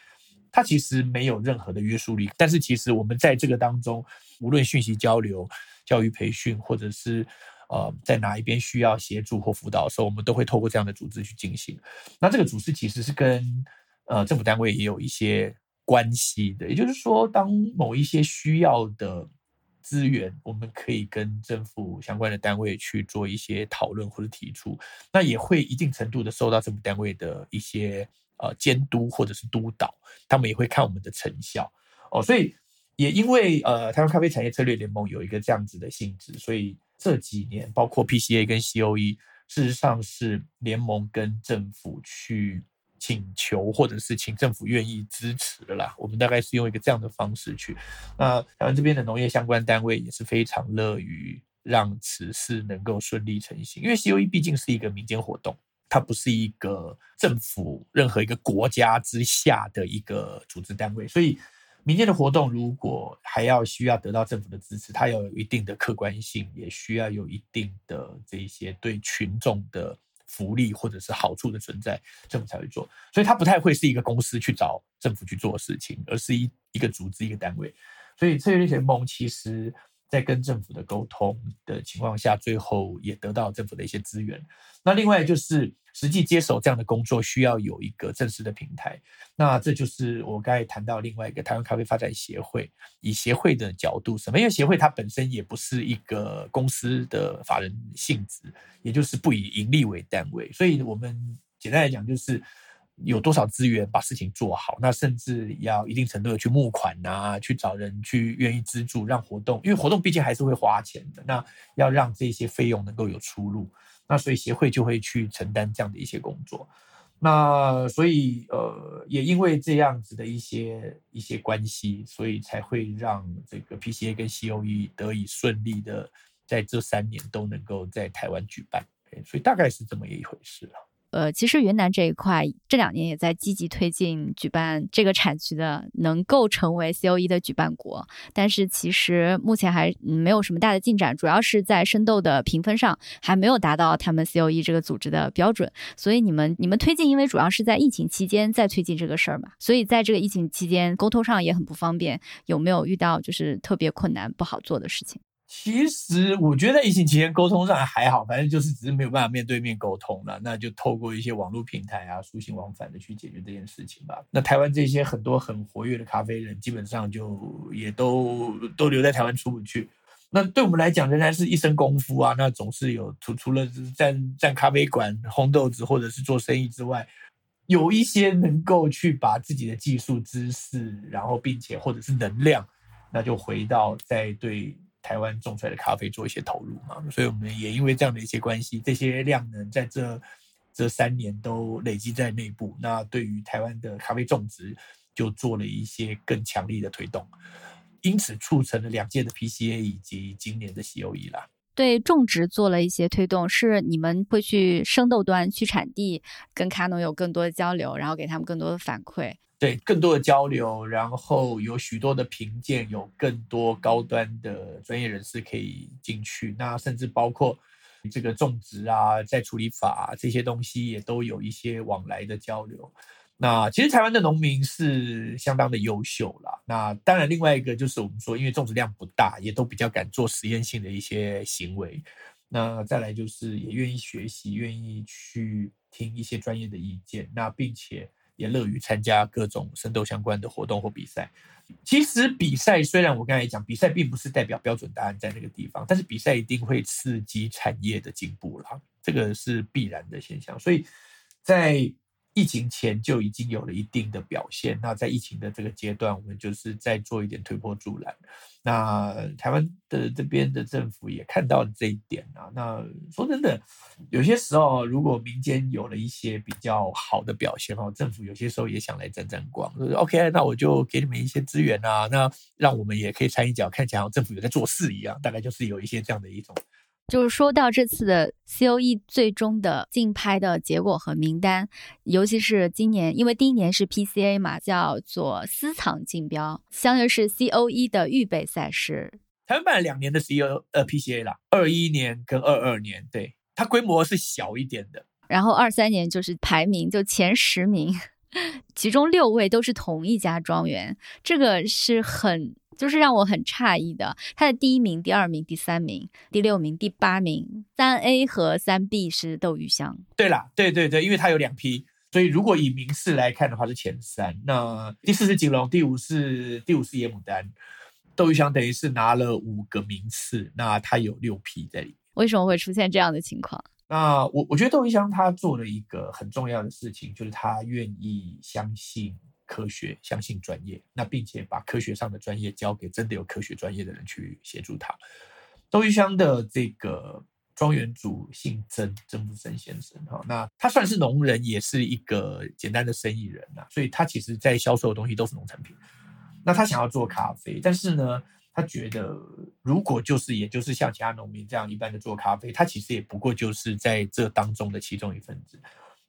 它其实没有任何的约束力，但是其实我们在这个当中，无论讯息交流、教育培训，或者是呃，在哪一边需要协助或辅导的时候，我们都会透过这样的组织去进行。那这个组织其实是跟呃政府单位也有一些关系的。也就是说，当某一些需要的资源，我们可以跟政府相关的单位去做一些讨论或者提出，那也会一定程度的受到政府单位的一些呃监督或者是督导，他们也会看我们的成效哦。所以也因为呃台湾咖啡产业策略联盟有一个这样子的性质，所以。这几年，包括 PCA 跟 COE，事实上是联盟跟政府去请求，或者是请政府愿意支持的啦。我们大概是用一个这样的方式去。那台湾这边的农业相关单位也是非常乐于让此事能够顺利成行，因为 COE 毕竟是一个民间活动，它不是一个政府任何一个国家之下的一个组织单位，所以。民间的活动如果还要需要得到政府的支持，它要有一定的客观性，也需要有一定的这些对群众的福利或者是好处的存在，政府才会做。所以它不太会是一个公司去找政府去做事情，而是一一个组织一个单位。所以策略联盟其实在跟政府的沟通的情况下，最后也得到政府的一些资源。那另外就是实际接手这样的工作，需要有一个正式的平台。那这就是我刚才谈到另外一个台湾咖啡发展协会，以协会的角度，什么？因为协会它本身也不是一个公司的法人性质，也就是不以盈利为单位，所以我们简单来讲就是。有多少资源把事情做好？那甚至要一定程度的去募款啊，去找人去愿意资助，让活动，因为活动毕竟还是会花钱的。那要让这些费用能够有出路，那所以协会就会去承担这样的一些工作。那所以呃，也因为这样子的一些一些关系，所以才会让这个 PCA 跟 COE 得以顺利的在这三年都能够在台湾举办。所以大概是这么一回事了。呃，其实云南这一块这两年也在积极推进举办这个产区的，能够成为 COE 的举办国。但是其实目前还没有什么大的进展，主要是在生豆的评分上还没有达到他们 COE 这个组织的标准。所以你们你们推进，因为主要是在疫情期间在推进这个事儿嘛，所以在这个疫情期间沟通上也很不方便。有没有遇到就是特别困难不好做的事情？其实我觉得疫情期间沟通上还好，反正就是只是没有办法面对面沟通了，那就透过一些网络平台啊，书信往返的去解决这件事情吧。那台湾这些很多很活跃的咖啡人，基本上就也都都留在台湾出不去。那对我们来讲，仍然是一身功夫啊。那总是有除除了站站咖啡馆烘豆子或者是做生意之外，有一些能够去把自己的技术知识，然后并且或者是能量，那就回到在对。台湾种出来的咖啡做一些投入嘛，所以我们也因为这样的一些关系，这些量能在这这三年都累积在内部。那对于台湾的咖啡种植，就做了一些更强力的推动，因此促成了两届的 PCA 以及今年的 COE 啦。对种植做了一些推动，是你们会去生豆端去产地跟卡农有更多的交流，然后给他们更多的反馈。对更多的交流，然后有许多的评鉴，有更多高端的专业人士可以进去。那甚至包括这个种植啊、再处理法这些东西，也都有一些往来的交流。那其实台湾的农民是相当的优秀啦。那当然，另外一个就是我们说，因为种植量不大，也都比较敢做实验性的一些行为。那再来就是也愿意学习，愿意去听一些专业的意见。那并且。也乐于参加各种深度相关的活动或比赛。其实比赛虽然我刚才讲，比赛并不是代表标准答案在那个地方，但是比赛一定会刺激产业的进步啦，这个是必然的现象。所以在疫情前就已经有了一定的表现。那在疫情的这个阶段，我们就是在做一点推波助澜。那台湾的这边的政府也看到这一点啊。那说真的，有些时候如果民间有了一些比较好的表现哦，政府有些时候也想来沾沾光，OK，那我就给你们一些资源啊，那让我们也可以参一脚，看起来好像政府有在做事一样。大概就是有一些这样的一种。就是说到这次的 COE 最终的竞拍的结果和名单，尤其是今年，因为第一年是 PCA 嘛，叫做私藏竞标，相当于是 COE 的预备赛事。台湾办了两年的 CO 呃 PCA 啦，二一年跟二二年，对它规模是小一点的。然后二三年就是排名就前十名，*laughs* 其中六位都是同一家庄园，这个是很。就是让我很诧异的，他的第一名、第二名、第三名、第六名、第八名，三 A 和三 B 是斗鱼香。对啦，对对对，因为他有两批，所以如果以名次来看的话是前三。那第四是锦龙，第五是第五是野牡丹，斗鱼香等于是拿了五个名次，那他有六批在里面。为什么会出现这样的情况？那我我觉得窦玉香他做了一个很重要的事情，就是他愿意相信。科学相信专业，那并且把科学上的专业交给真的有科学专业的人去协助他。周玉香的这个庄园主姓曾，曾福生先生哈，那他算是农人，也是一个简单的生意人呐，所以他其实在销售的东西都是农产品。那他想要做咖啡，但是呢，他觉得如果就是也就是像其他农民这样一般的做咖啡，他其实也不过就是在这当中的其中一份子。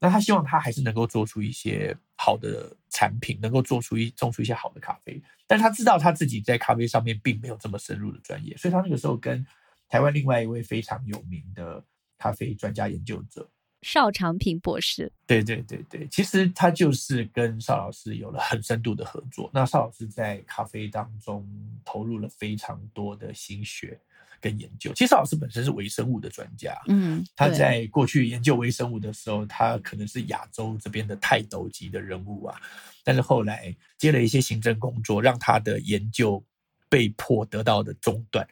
那他希望他还是能够做出一些好的产品，能够做出一种出一些好的咖啡。但是他知道他自己在咖啡上面并没有这么深入的专业，所以他那个时候跟台湾另外一位非常有名的咖啡专家研究者邵长平博士。对对对对，其实他就是跟邵老师有了很深度的合作。那邵老师在咖啡当中投入了非常多的心血跟研究。其实老师本身是微生物的专家，嗯，他在过去研究微生物的时候，他可能是亚洲这边的泰斗级的人物啊。但是后来接了一些行政工作，让他的研究被迫得到的中断。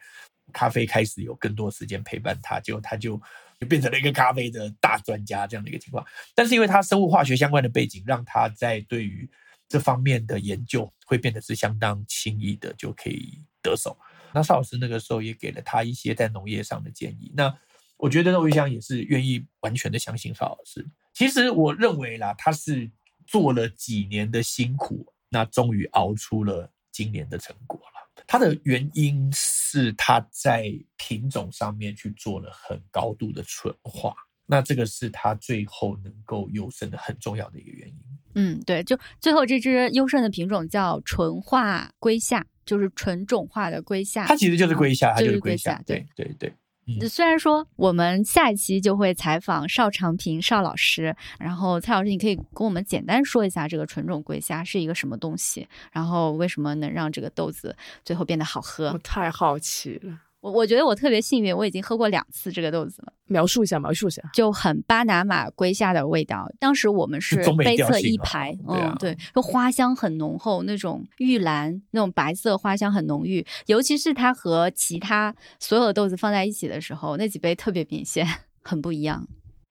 咖啡开始有更多时间陪伴他，结果他就就变成了一个咖啡的大专家这样的一个情况。但是因为他生物化学相关的背景，让他在对于这方面的研究会变得是相当轻易的就可以得手。那邵老师那个时候也给了他一些在农业上的建议。那我觉得窦玉香也是愿意完全的相信邵老师。其实我认为啦，他是做了几年的辛苦，那终于熬出了今年的成果了。他的原因是他在品种上面去做了很高度的纯化，那这个是他最后能够优胜的很重要的一个原因。嗯，对，就最后这只优胜的品种叫纯化龟夏，就是纯种化的龟夏。它其实就是龟夏，它就就是是龟夏，龟夏对对对对。虽然说我们下一期就会采访邵长平邵老师，然后蔡老师，你可以跟我们简单说一下这个纯种龟虾是一个什么东西，然后为什么能让这个豆子最后变得好喝我？太好奇了，我我觉得我特别幸运，我已经喝过两次这个豆子了，描述一下，描述一下。就很巴拿马瑰夏的味道。当时我们是杯侧一排，对啊嗯，对，就花香很浓厚，那种玉兰那种白色花香很浓郁，尤其是它和其他所有的豆子放在一起的时候，那几杯特别明显，很不一样。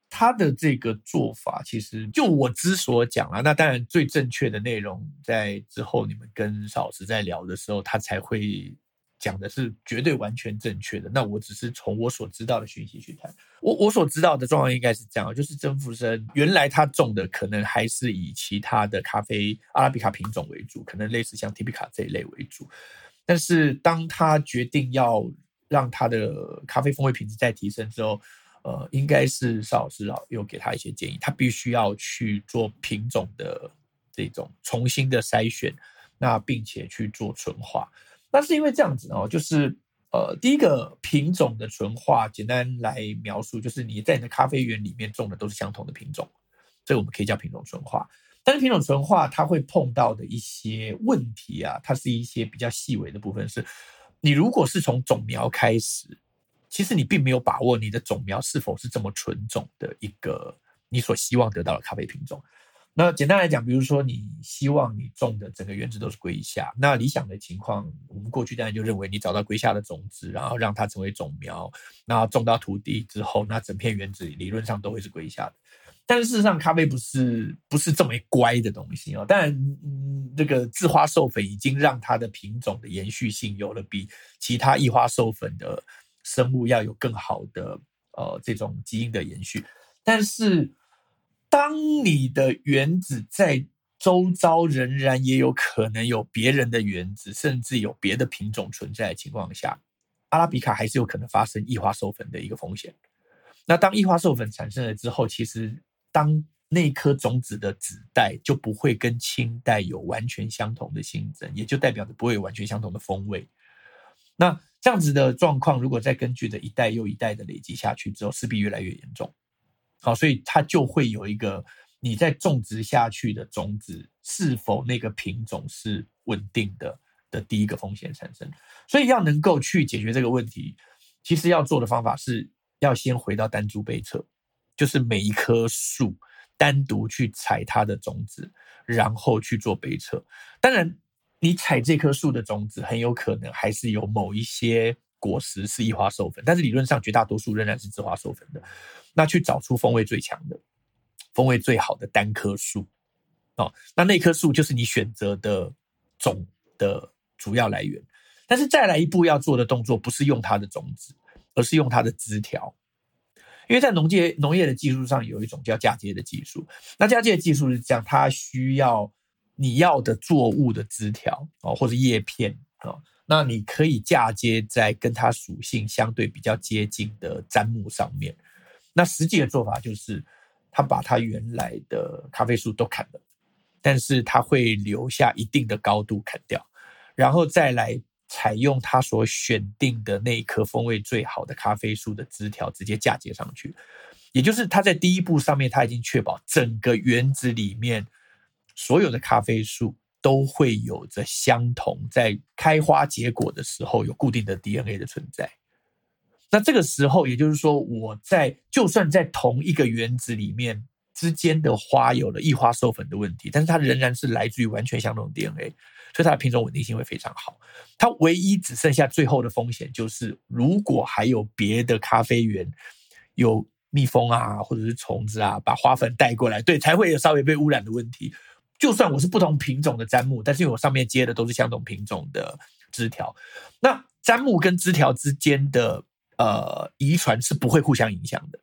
他的这个做法，其实就我之所讲啊，那当然最正确的内容，在之后你们跟邵老师在聊的时候，他才会讲的是绝对完全正确的。那我只是从我所知道的讯息去谈，我我所知道的状况应该是这样，就是曾福生原来他种的可能还是以其他的咖啡阿拉比卡品种为主，可能类似像 t i p i c a 这一类为主，但是当他决定要让他的咖啡风味品质再提升之后，呃，应该是邵老师老又给他一些建议，他必须要去做品种的这种重新的筛选，那并且去做纯化。那是因为这样子哦，就是呃，第一个品种的纯化，简单来描述，就是你在你的咖啡园里面种的都是相同的品种，这个我们可以叫品种纯化。但是品种纯化它会碰到的一些问题啊，它是一些比较细微的部分是，你如果是从种苗开始。其实你并没有把握你的种苗是否是这么纯种的一个你所希望得到的咖啡品种。那简单来讲，比如说你希望你种的整个园子都是龟下，那理想的情况，我们过去当然就认为你找到龟下的种子，然后让它成为种苗，那种到土地之后，那整片园子理论上都会是龟下的。但是事实上，咖啡不是不是这么乖的东西哦。当然，嗯，这个自花授粉已经让它的品种的延续性有了比其他异花授粉的。生物要有更好的呃这种基因的延续，但是当你的原子在周遭仍然也有可能有别人的原子，甚至有别的品种存在的情况下，阿拉比卡还是有可能发生异花授粉的一个风险。那当异花授粉产生了之后，其实当那颗种子的子代就不会跟亲代有完全相同的性征，也就代表着不会有完全相同的风味。那这样子的状况，如果再根据着一代又一代的累积下去之后，势必越来越严重。好，所以它就会有一个你在种植下去的种子是否那个品种是稳定的的第一个风险产生。所以要能够去解决这个问题，其实要做的方法是要先回到单株杯测，就是每一棵树单独去采它的种子，然后去做杯测。当然。你采这棵树的种子，很有可能还是有某一些果实是异花授粉，但是理论上绝大多数仍然是自花授粉的。那去找出风味最强的、风味最好的单棵树，哦，那那棵树就是你选择的种的主要来源。但是再来一步要做的动作，不是用它的种子，而是用它的枝条，因为在农业农业的技术上有一种叫嫁接的技术。那嫁接的技术是这样，它需要。你要的作物的枝条哦，或者叶片哦，那你可以嫁接在跟它属性相对比较接近的砧木上面。那实际的做法就是，他把他原来的咖啡树都砍了，但是他会留下一定的高度砍掉，然后再来采用他所选定的那一棵风味最好的咖啡树的枝条直接嫁接上去。也就是他在第一步上面，他已经确保整个园子里面所有的咖啡树都会有着相同在开花结果的时候有固定的 DNA 的存在。那这个时候，也就是说，我在就算在同一个园子里面之间的花有了异花授粉的问题，但是它仍然是来自于完全相同的 DNA，所以它的品种稳定性会非常好。它唯一只剩下最后的风险就是，如果还有别的咖啡园有。蜜蜂啊，或者是虫子啊，把花粉带过来，对，才会有稍微被污染的问题。就算我是不同品种的砧木，但是因为我上面接的都是相同品种的枝条，那砧木跟枝条之间的呃遗传是不会互相影响的。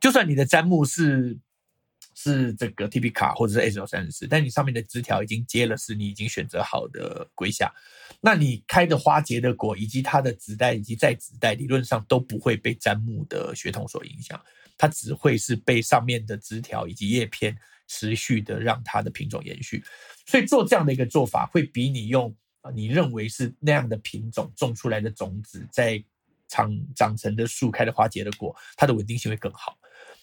就算你的砧木是是这个 T P 卡或者是 S 幺三十四，但你上面的枝条已经接了是你已经选择好的龟下，那你开的花结的果以及它的子代以及再子代，理论上都不会被砧木的血统所影响。它只会是被上面的枝条以及叶片持续的让它的品种延续，所以做这样的一个做法，会比你用你认为是那样的品种种出来的种子，在长长成的树开的花结的果，它的稳定性会更好。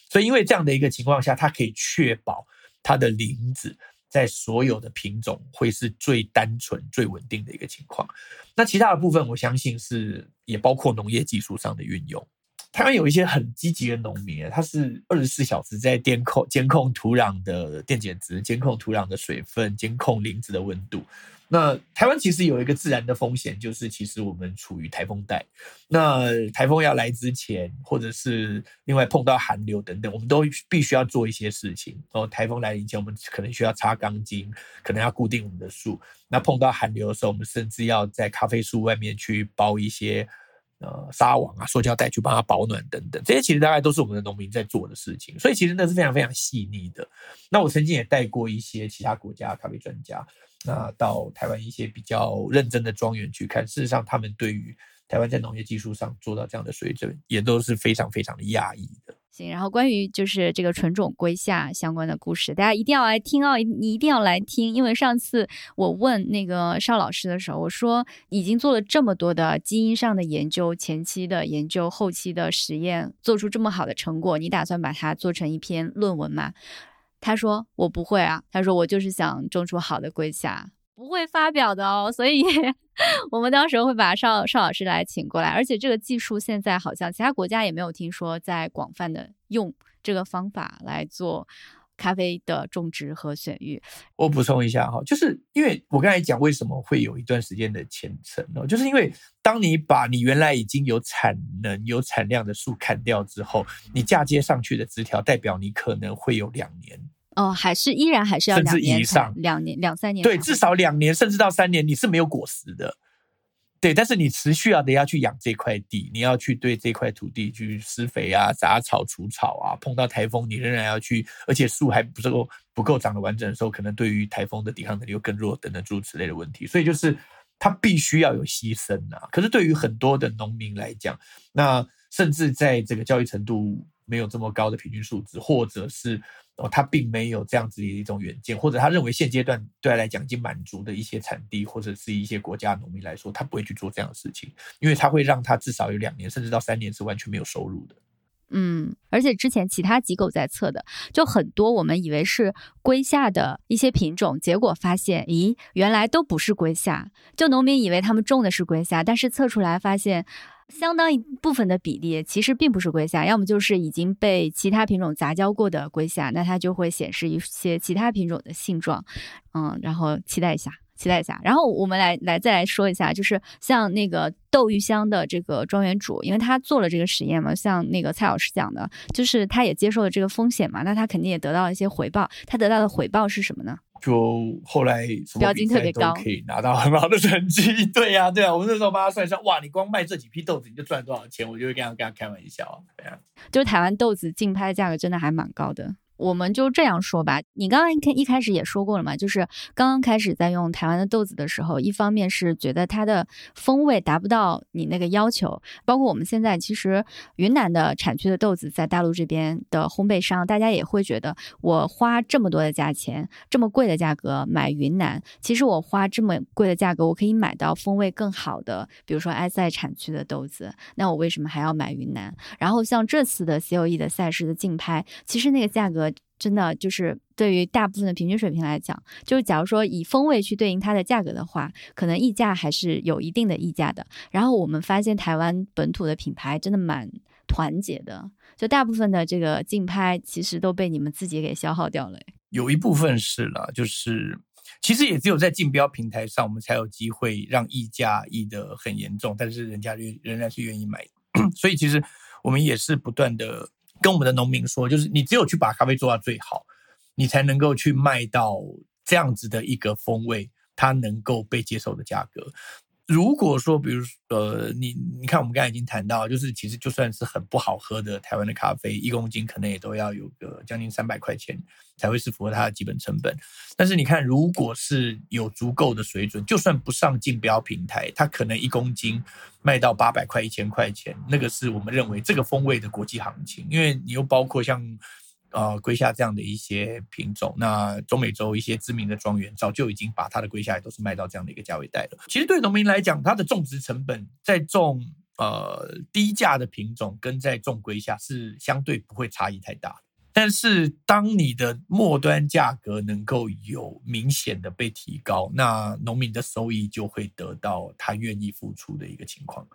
所以因为这样的一个情况下，它可以确保它的林子在所有的品种会是最单纯、最稳定的一个情况。那其他的部分，我相信是也包括农业技术上的运用。台湾有一些很积极的农民，他是二十四小时在监控监控土壤的电解质，监控土壤的水分，监控林子的温度。那台湾其实有一个自然的风险，就是其实我们处于台风带。那台风要来之前，或者是另外碰到寒流等等，我们都必须要做一些事情。哦，台风来临前，我们可能需要插钢筋，可能要固定我们的树。那碰到寒流的时候，我们甚至要在咖啡树外面去包一些。呃，纱网啊，塑胶袋去帮他保暖等等，这些其实大概都是我们的农民在做的事情，所以其实那是非常非常细腻的。那我曾经也带过一些其他国家咖啡专家，那到台湾一些比较认真的庄园去看，事实上他们对于台湾在农业技术上做到这样的水准，也都是非常非常的讶异的。行，然后关于就是这个纯种龟下相关的故事，大家一定要来听哦，你一定要来听，因为上次我问那个邵老师的时候，我说已经做了这么多的基因上的研究，前期的研究，后期的实验，做出这么好的成果，你打算把它做成一篇论文吗？他说我不会啊，他说我就是想种出好的龟下。不会发表的哦，所以 *laughs* 我们到时候会把邵邵老师来请过来，而且这个技术现在好像其他国家也没有听说在广泛的用这个方法来做咖啡的种植和选育。我补充一下哈，就是因为我刚才讲为什么会有一段时间的前程呢？就是因为当你把你原来已经有产能、有产量的树砍掉之后，你嫁接上去的枝条，代表你可能会有两年。哦，还是依然还是要甚至以上两年两三年，对，至少两年甚至到三年，你是没有果实的，对。但是你持续要得要去养这块地，你要去对这块土地去施肥啊、杂草除草啊。碰到台风，你仍然要去，而且树还不够不够长得完整的时候，可能对于台风的抵抗能力又更弱，等等诸如此类的问题。所以就是它必须要有牺牲啊。可是对于很多的农民来讲，那甚至在这个教育程度没有这么高的平均数值，或者是。哦，他并没有这样子的一种远见，或者他认为现阶段对他来讲已经满足的一些产地，或者是一些国家农民来说，他不会去做这样的事情，因为他会让他至少有两年，甚至到三年是完全没有收入的。嗯，而且之前其他机构在测的，就很多我们以为是龟下的一些品种，结果发现，咦，原来都不是龟下。就农民以为他们种的是龟下，但是测出来发现。相当一部分的比例其实并不是龟下，要么就是已经被其他品种杂交过的龟下，那它就会显示一些其他品种的性状，嗯，然后期待一下，期待一下。然后我们来来再来说一下，就是像那个窦玉香的这个庄园主，因为他做了这个实验嘛，像那个蔡老师讲的，就是他也接受了这个风险嘛，那他肯定也得到了一些回报。他得到的回报是什么呢？就后来标金特别高，可以拿到很好的成绩。对呀，对啊，我们那时候帮他算一下，哇，你光卖这几批豆子你就赚多少钱？我就会跟他跟他开玩笑。对啊，就是台湾豆子竞拍的价格真的还蛮高的。我们就这样说吧，你刚刚一开一开始也说过了嘛，就是刚刚开始在用台湾的豆子的时候，一方面是觉得它的风味达不到你那个要求，包括我们现在其实云南的产区的豆子在大陆这边的烘焙商，大家也会觉得我花这么多的价钱，这么贵的价格买云南，其实我花这么贵的价格，我可以买到风味更好的，比如说埃塞产区的豆子，那我为什么还要买云南？然后像这次的 COE 的赛事的竞拍，其实那个价格。真的就是对于大部分的平均水平来讲，就是假如说以风味去对应它的价格的话，可能溢价还是有一定的溢价的。然后我们发现台湾本土的品牌真的蛮团结的，就大部分的这个竞拍其实都被你们自己给消耗掉了。有一部分是了，就是其实也只有在竞标平台上，我们才有机会让溢价溢得很严重，但是人家仍仍然是愿意买，*clears throat* 所以其实我们也是不断的。跟我们的农民说，就是你只有去把咖啡做到最好，你才能够去卖到这样子的一个风味，它能够被接受的价格。如果说，比如呃，你你看，我们刚才已经谈到，就是其实就算是很不好喝的台湾的咖啡，一公斤可能也都要有个将近三百块钱才会是符合它的基本成本。但是你看，如果是有足够的水准，就算不上竞标平台，它可能一公斤卖到八百块、一千块钱，那个是我们认为这个风味的国际行情，因为你又包括像。呃，龟下这样的一些品种，那中美洲一些知名的庄园早就已经把它的龟虾也都是卖到这样的一个价位带了。其实对农民来讲，它的种植成本在种呃低价的品种跟在种龟下是相对不会差异太大。但是当你的末端价格能够有明显的被提高，那农民的收益就会得到他愿意付出的一个情况。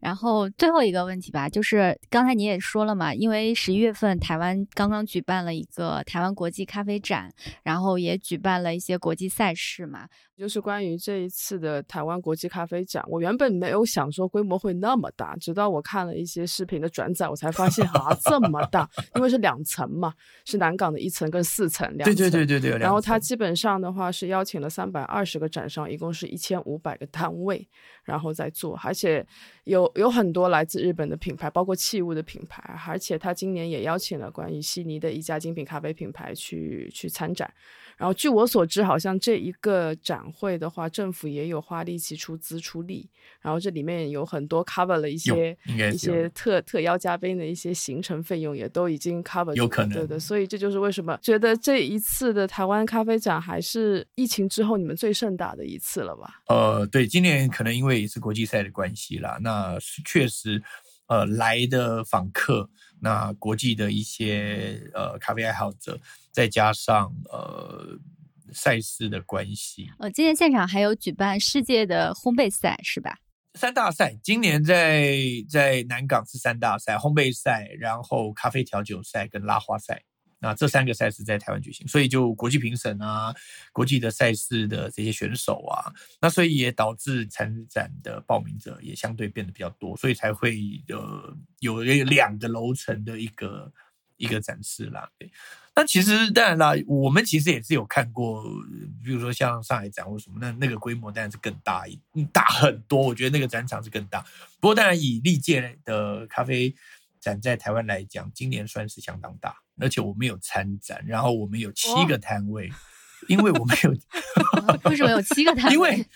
然后最后一个问题吧，就是刚才你也说了嘛，因为十一月份台湾刚刚举办了一个台湾国际咖啡展，然后也举办了一些国际赛事嘛。就是关于这一次的台湾国际咖啡展，我原本没有想说规模会那么大，直到我看了一些视频的转载，我才发现啊这么大，因为是两层嘛，是南港的一层跟四层两层。对对对对对。然后它基本上的话是邀请了三百二十个展商，一共是一千五百个摊位，然后再做，而且有有很多来自日本的品牌，包括器物的品牌，而且他今年也邀请了关于悉尼的一家精品咖啡品牌去去参展。然后据我所知，好像这一个展会的话，政府也有花力气出资出力。然后这里面有很多 cover 了一些一些特特邀嘉宾的一些行程费用，也都已经 cover。有可能。对的，所以这就是为什么觉得这一次的台湾咖啡展还是疫情之后你们最盛大的一次了吧？呃，对，今年可能因为也是国际赛的关系啦，那确实，呃，来的访客，那国际的一些呃咖啡爱好者。再加上呃赛事的关系，呃，今年现场还有举办世界的烘焙赛是吧？三大赛，今年在在南港是三大赛：烘焙赛，然后咖啡调酒赛跟拉花赛。那这三个赛事在台湾举行，所以就国际评审啊，国际的赛事的这些选手啊，那所以也导致参展的报名者也相对变得比较多，所以才会呃有两个楼层的一个一个展示啦。对。那其实当然啦，我们其实也是有看过，比如说像上海展或什么，那那个规模当然是更大一大很多。我觉得那个展场是更大。不过当然以历届的咖啡展在台湾来讲，今年算是相当大，而且我们有参展，然后我们有七个摊位，因为我们有 *laughs* 为什么有七个摊位？因为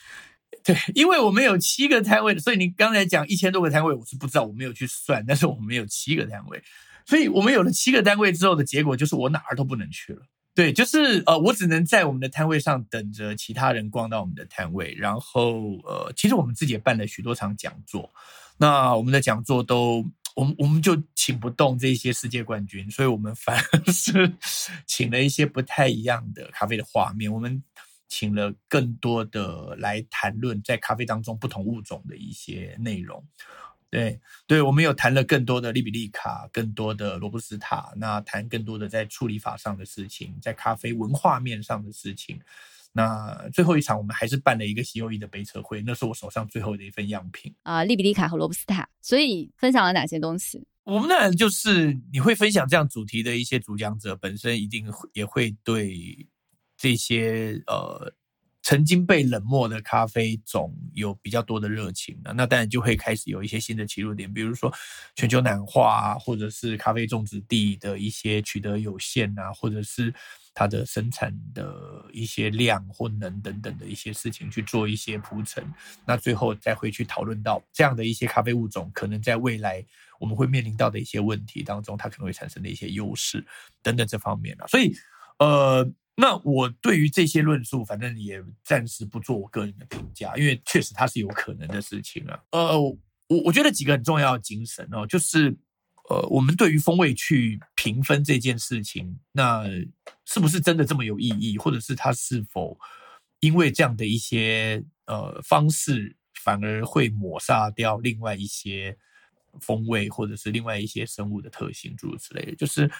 对，因为我们有七个摊位，所以你刚才讲一千多个摊位，我是不知道，我没有去算，但是我们有七个摊位。所以我们有了七个单位之后的结果，就是我哪儿都不能去了。对，就是呃，我只能在我们的摊位上等着其他人逛到我们的摊位。然后呃，其实我们自己也办了许多场讲座，那我们的讲座都，我们我们就请不动这些世界冠军，所以我们反而是 *laughs* 请了一些不太一样的咖啡的画面。我们请了更多的来谈论在咖啡当中不同物种的一些内容。对对，我们有谈了更多的利比利卡，更多的罗布斯塔，那谈更多的在处理法上的事情，在咖啡文化面上的事情。那最后一场，我们还是办了一个西欧裔的杯测会，那是我手上最后的一份样品啊，利比利卡和罗布斯塔。所以分享了哪些东西？我们呢，就是你会分享这样主题的一些主讲者本身一定也会对这些呃曾经被冷漠的咖啡种有比较多的热情了，那当然就会开始有一些新的切入点，比如说全球暖化，或者是咖啡种植地的一些取得有限啊，或者是它的生产的一些量或能等等的一些事情去做一些铺陈，那最后再会去讨论到这样的一些咖啡物种可能在未来我们会面临到的一些问题当中，它可能会产生的一些优势等等这方面啊，所以呃。那我对于这些论述，反正也暂时不做我个人的评价，因为确实它是有可能的事情啊。呃，我我觉得几个很重要精神哦，就是呃，我们对于风味去评分这件事情，那是不是真的这么有意义，或者是它是否因为这样的一些呃方式，反而会抹杀掉另外一些风味，或者是另外一些生物的特性，诸如此类的，就是。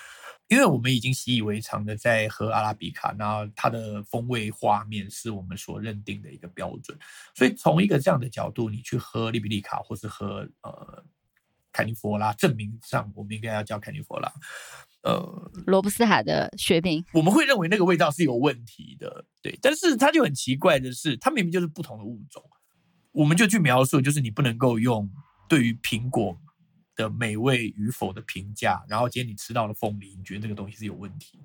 因为我们已经习以为常的在喝阿拉比卡，那它的风味画面是我们所认定的一个标准，所以从一个这样的角度，你去喝利比利卡或是喝呃凯尼佛拉，证明上我们应该要叫凯尼佛拉，呃罗布斯塔的雪饼，我们会认为那个味道是有问题的，对，但是它就很奇怪的是，它明明就是不同的物种，我们就去描述，就是你不能够用对于苹果。的美味与否的评价，然后今天你吃到了凤梨，你觉得这个东西是有问题的？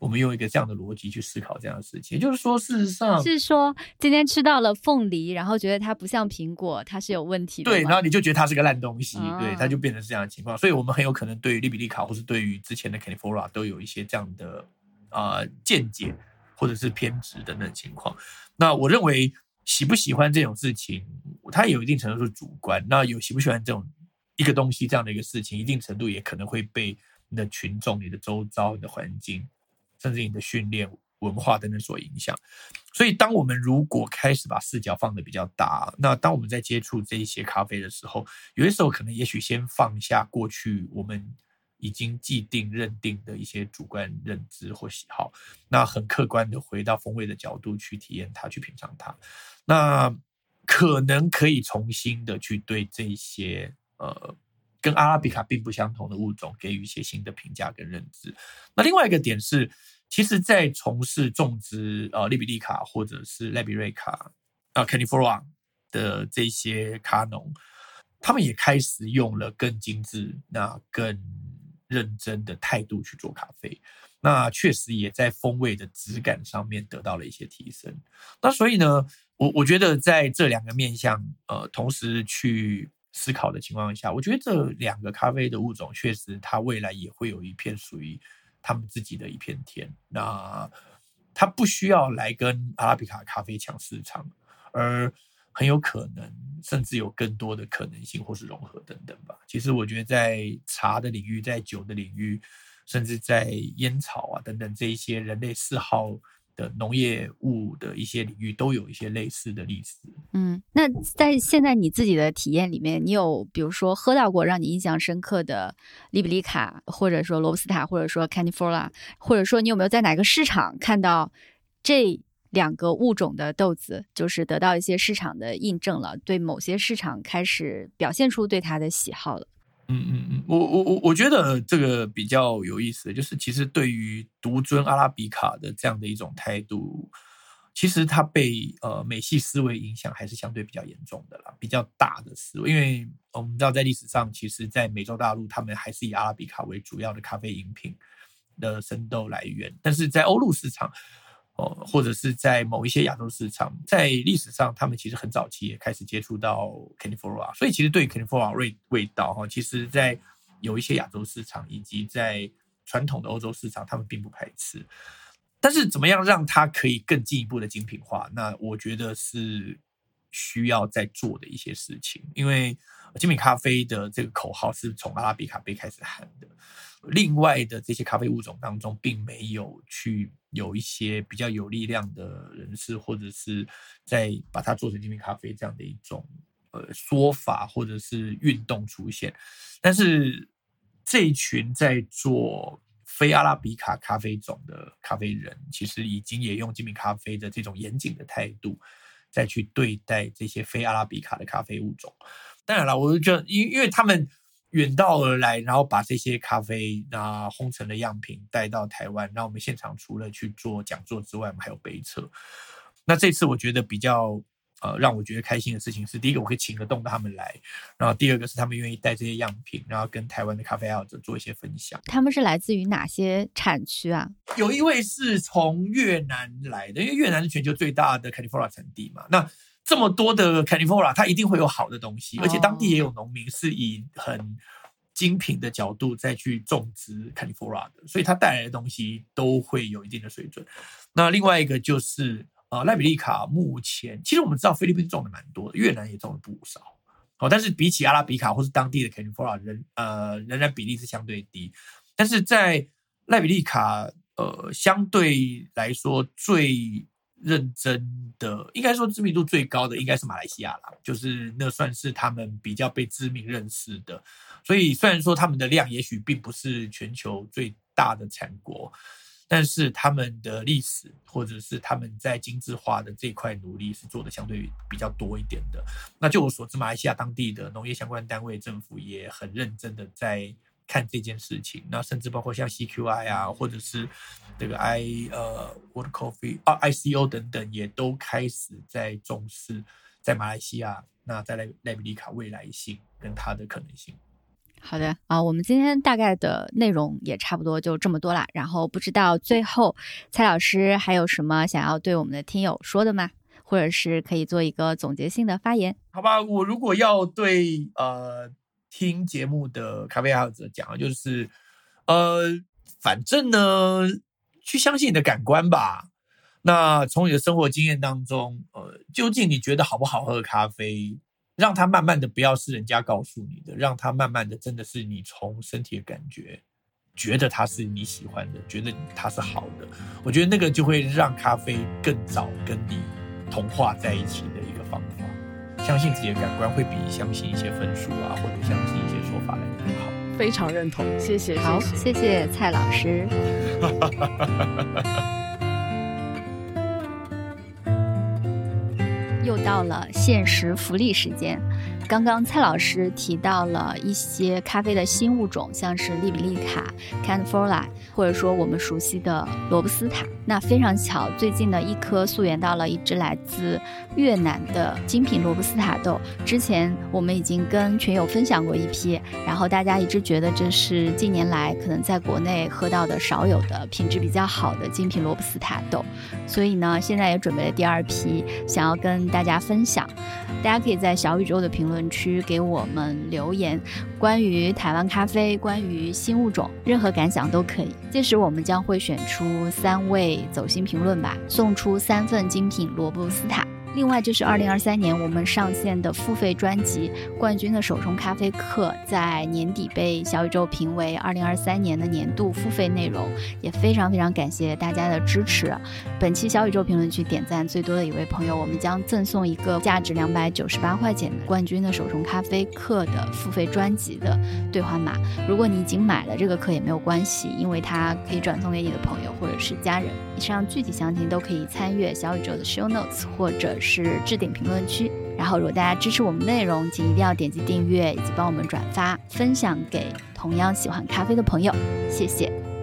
我们用一个这样的逻辑去思考这样的事情，也就是说，事实上是说今天吃到了凤梨，然后觉得它不像苹果，它是有问题的。对，然后你就觉得它是个烂东西，对，它就变成这样的情况。所以，我们很有可能对于利比利卡，或是对于之前的 California 都有一些这样的啊见解，或者是偏执等等情况。那我认为喜不喜欢这种事情，它有一定程度是主观。那有喜不喜欢这种？一个东西这样的一个事情，一定程度也可能会被你的群众、你的周遭、你的环境，甚至你的训练、文化等等所影响。所以，当我们如果开始把视角放的比较大，那当我们在接触这一些咖啡的时候，有些时候可能也许先放下过去我们已经既定认定的一些主观认知或喜好，那很客观的回到风味的角度去体验它、去品尝它，那可能可以重新的去对这些。呃，跟阿拉比卡并不相同的物种，给予一些新的评价跟认知。那另外一个点是，其实，在从事种植呃利比利卡或者是赖比瑞卡啊 c a n i f o r a 的这些卡农，他们也开始用了更精致、那更认真的态度去做咖啡。那确实也在风味的质感上面得到了一些提升。那所以呢，我我觉得在这两个面向呃同时去。思考的情况下，我觉得这两个咖啡的物种确实，它未来也会有一片属于他们自己的一片天。那它不需要来跟阿拉比卡咖啡抢市场，而很有可能甚至有更多的可能性或是融合等等吧。其实我觉得在茶的领域，在酒的领域，甚至在烟草啊等等这一些人类嗜好。的农业物的一些领域都有一些类似的例子。嗯，那在现在你自己的体验里面，你有比如说喝到过让你印象深刻的利比里卡，或者说罗布斯塔，或者说 c a n i f o r a 或者说你有没有在哪个市场看到这两个物种的豆子，就是得到一些市场的印证了，对某些市场开始表现出对它的喜好了？嗯嗯嗯，我我我我觉得这个比较有意思，就是其实对于独尊阿拉比卡的这样的一种态度，其实它被呃美系思维影响还是相对比较严重的啦，比较大的思维。因为我们知道在历史上，其实，在美洲大陆，他们还是以阿拉比卡为主要的咖啡饮品的生豆来源，但是在欧陆市场。哦，或者是在某一些亚洲市场，在历史上，他们其实很早期也开始接触到 c a n i f o r a 所以其实对 c a n i f o r a 味味道哈，其实在有一些亚洲市场以及在传统的欧洲市场，他们并不排斥。但是怎么样让它可以更进一步的精品化？那我觉得是需要在做的一些事情，因为精品咖啡的这个口号是从阿拉比卡杯开始喊的。另外的这些咖啡物种当中，并没有去有一些比较有力量的人士，或者是在把它做成精品咖啡这样的一种呃说法，或者是运动出现。但是这一群在做非阿拉比卡咖啡种的咖啡人，其实已经也用精品咖啡的这种严谨的态度，再去对待这些非阿拉比卡的咖啡物种。当然了，我就觉得，因因为他们。远道而来，然后把这些咖啡那烘成的样品带到台湾。那我们现场除了去做讲座之外，我们还有杯测。那这次我觉得比较呃让我觉得开心的事情是，第一个我可以请得动他们来，然后第二个是他们愿意带这些样品，然后跟台湾的咖啡爱好者做一些分享。他们是来自于哪些产区啊？有一位是从越南来的，因为越南是全球最大的 California 产地嘛。那这么多的 California，它一定会有好的东西，而且当地也有农民是以很精品的角度再去种植 California 的，所以它带来的东西都会有一定的水准。那另外一个就是呃，赖比利卡目前其实我们知道菲律宾种的蛮多的，越南也种了不少。好，但是比起阿拉比卡或是当地的 California 人呃仍然比例是相对低，但是在赖比利卡呃相对来说最。认真的，应该说知名度最高的应该是马来西亚啦，就是那算是他们比较被知名认识的。所以虽然说他们的量也许并不是全球最大的产国，但是他们的历史或者是他们在精致化的这块努力是做的相对比较多一点的。那就我所知，马来西亚当地的农业相关单位政府也很认真的在。看这件事情，那甚至包括像 CQI 啊，或者是这个 I 呃 World Coffee 啊 ICO 等等，也都开始在重视在马来西亚，那在莱莱比利卡未来性跟它的可能性。好的啊，我们今天大概的内容也差不多就这么多啦。然后不知道最后蔡老师还有什么想要对我们的听友说的吗？或者是可以做一个总结性的发言？好吧，我如果要对呃。听节目的咖啡爱好者讲就是，呃，反正呢，去相信你的感官吧。那从你的生活经验当中，呃，究竟你觉得好不好喝咖啡，让它慢慢的不要是人家告诉你的，让它慢慢的真的是你从身体的感觉，觉得它是你喜欢的，觉得它是好的。我觉得那个就会让咖啡更早跟你同化在一起的一个方法。相信自己的感官会比相信一些分数啊，或者相信一些说法来更好。非常认同，谢谢。好，谢谢蔡老师。*laughs* 又到了限时福利时间。刚刚蔡老师提到了一些咖啡的新物种，像是利比利卡、Canfora，或者说我们熟悉的罗布斯塔。那非常巧，最近呢，一颗溯源到了一只来自越南的精品罗布斯塔豆。之前我们已经跟群友分享过一批，然后大家一直觉得这是近年来可能在国内喝到的少有的品质比较好的精品罗布斯塔豆。所以呢，现在也准备了第二批，想要跟大家分享。大家可以在小宇宙的评论论区给我们留言，关于台湾咖啡，关于新物种，任何感想都可以。届时我们将会选出三位走心评论吧，送出三份精品罗布斯塔。另外就是二零二三年我们上线的付费专辑《冠军的手冲咖啡课》，在年底被小宇宙评为二零二三年的年度付费内容，也非常非常感谢大家的支持。本期小宇宙评论区点赞最多的一位朋友，我们将赠送一个价值两百九十八块钱的《冠军的手冲咖啡课》的付费专辑的兑换码。如果你已经买了这个课也没有关系，因为它可以转送给你的朋友或者是家人。以上具体详情都可以参阅小宇宙的 show notes 或者。是置顶评论区，然后如果大家支持我们内容，请一定要点击订阅以及帮我们转发分享给同样喜欢咖啡的朋友，谢谢。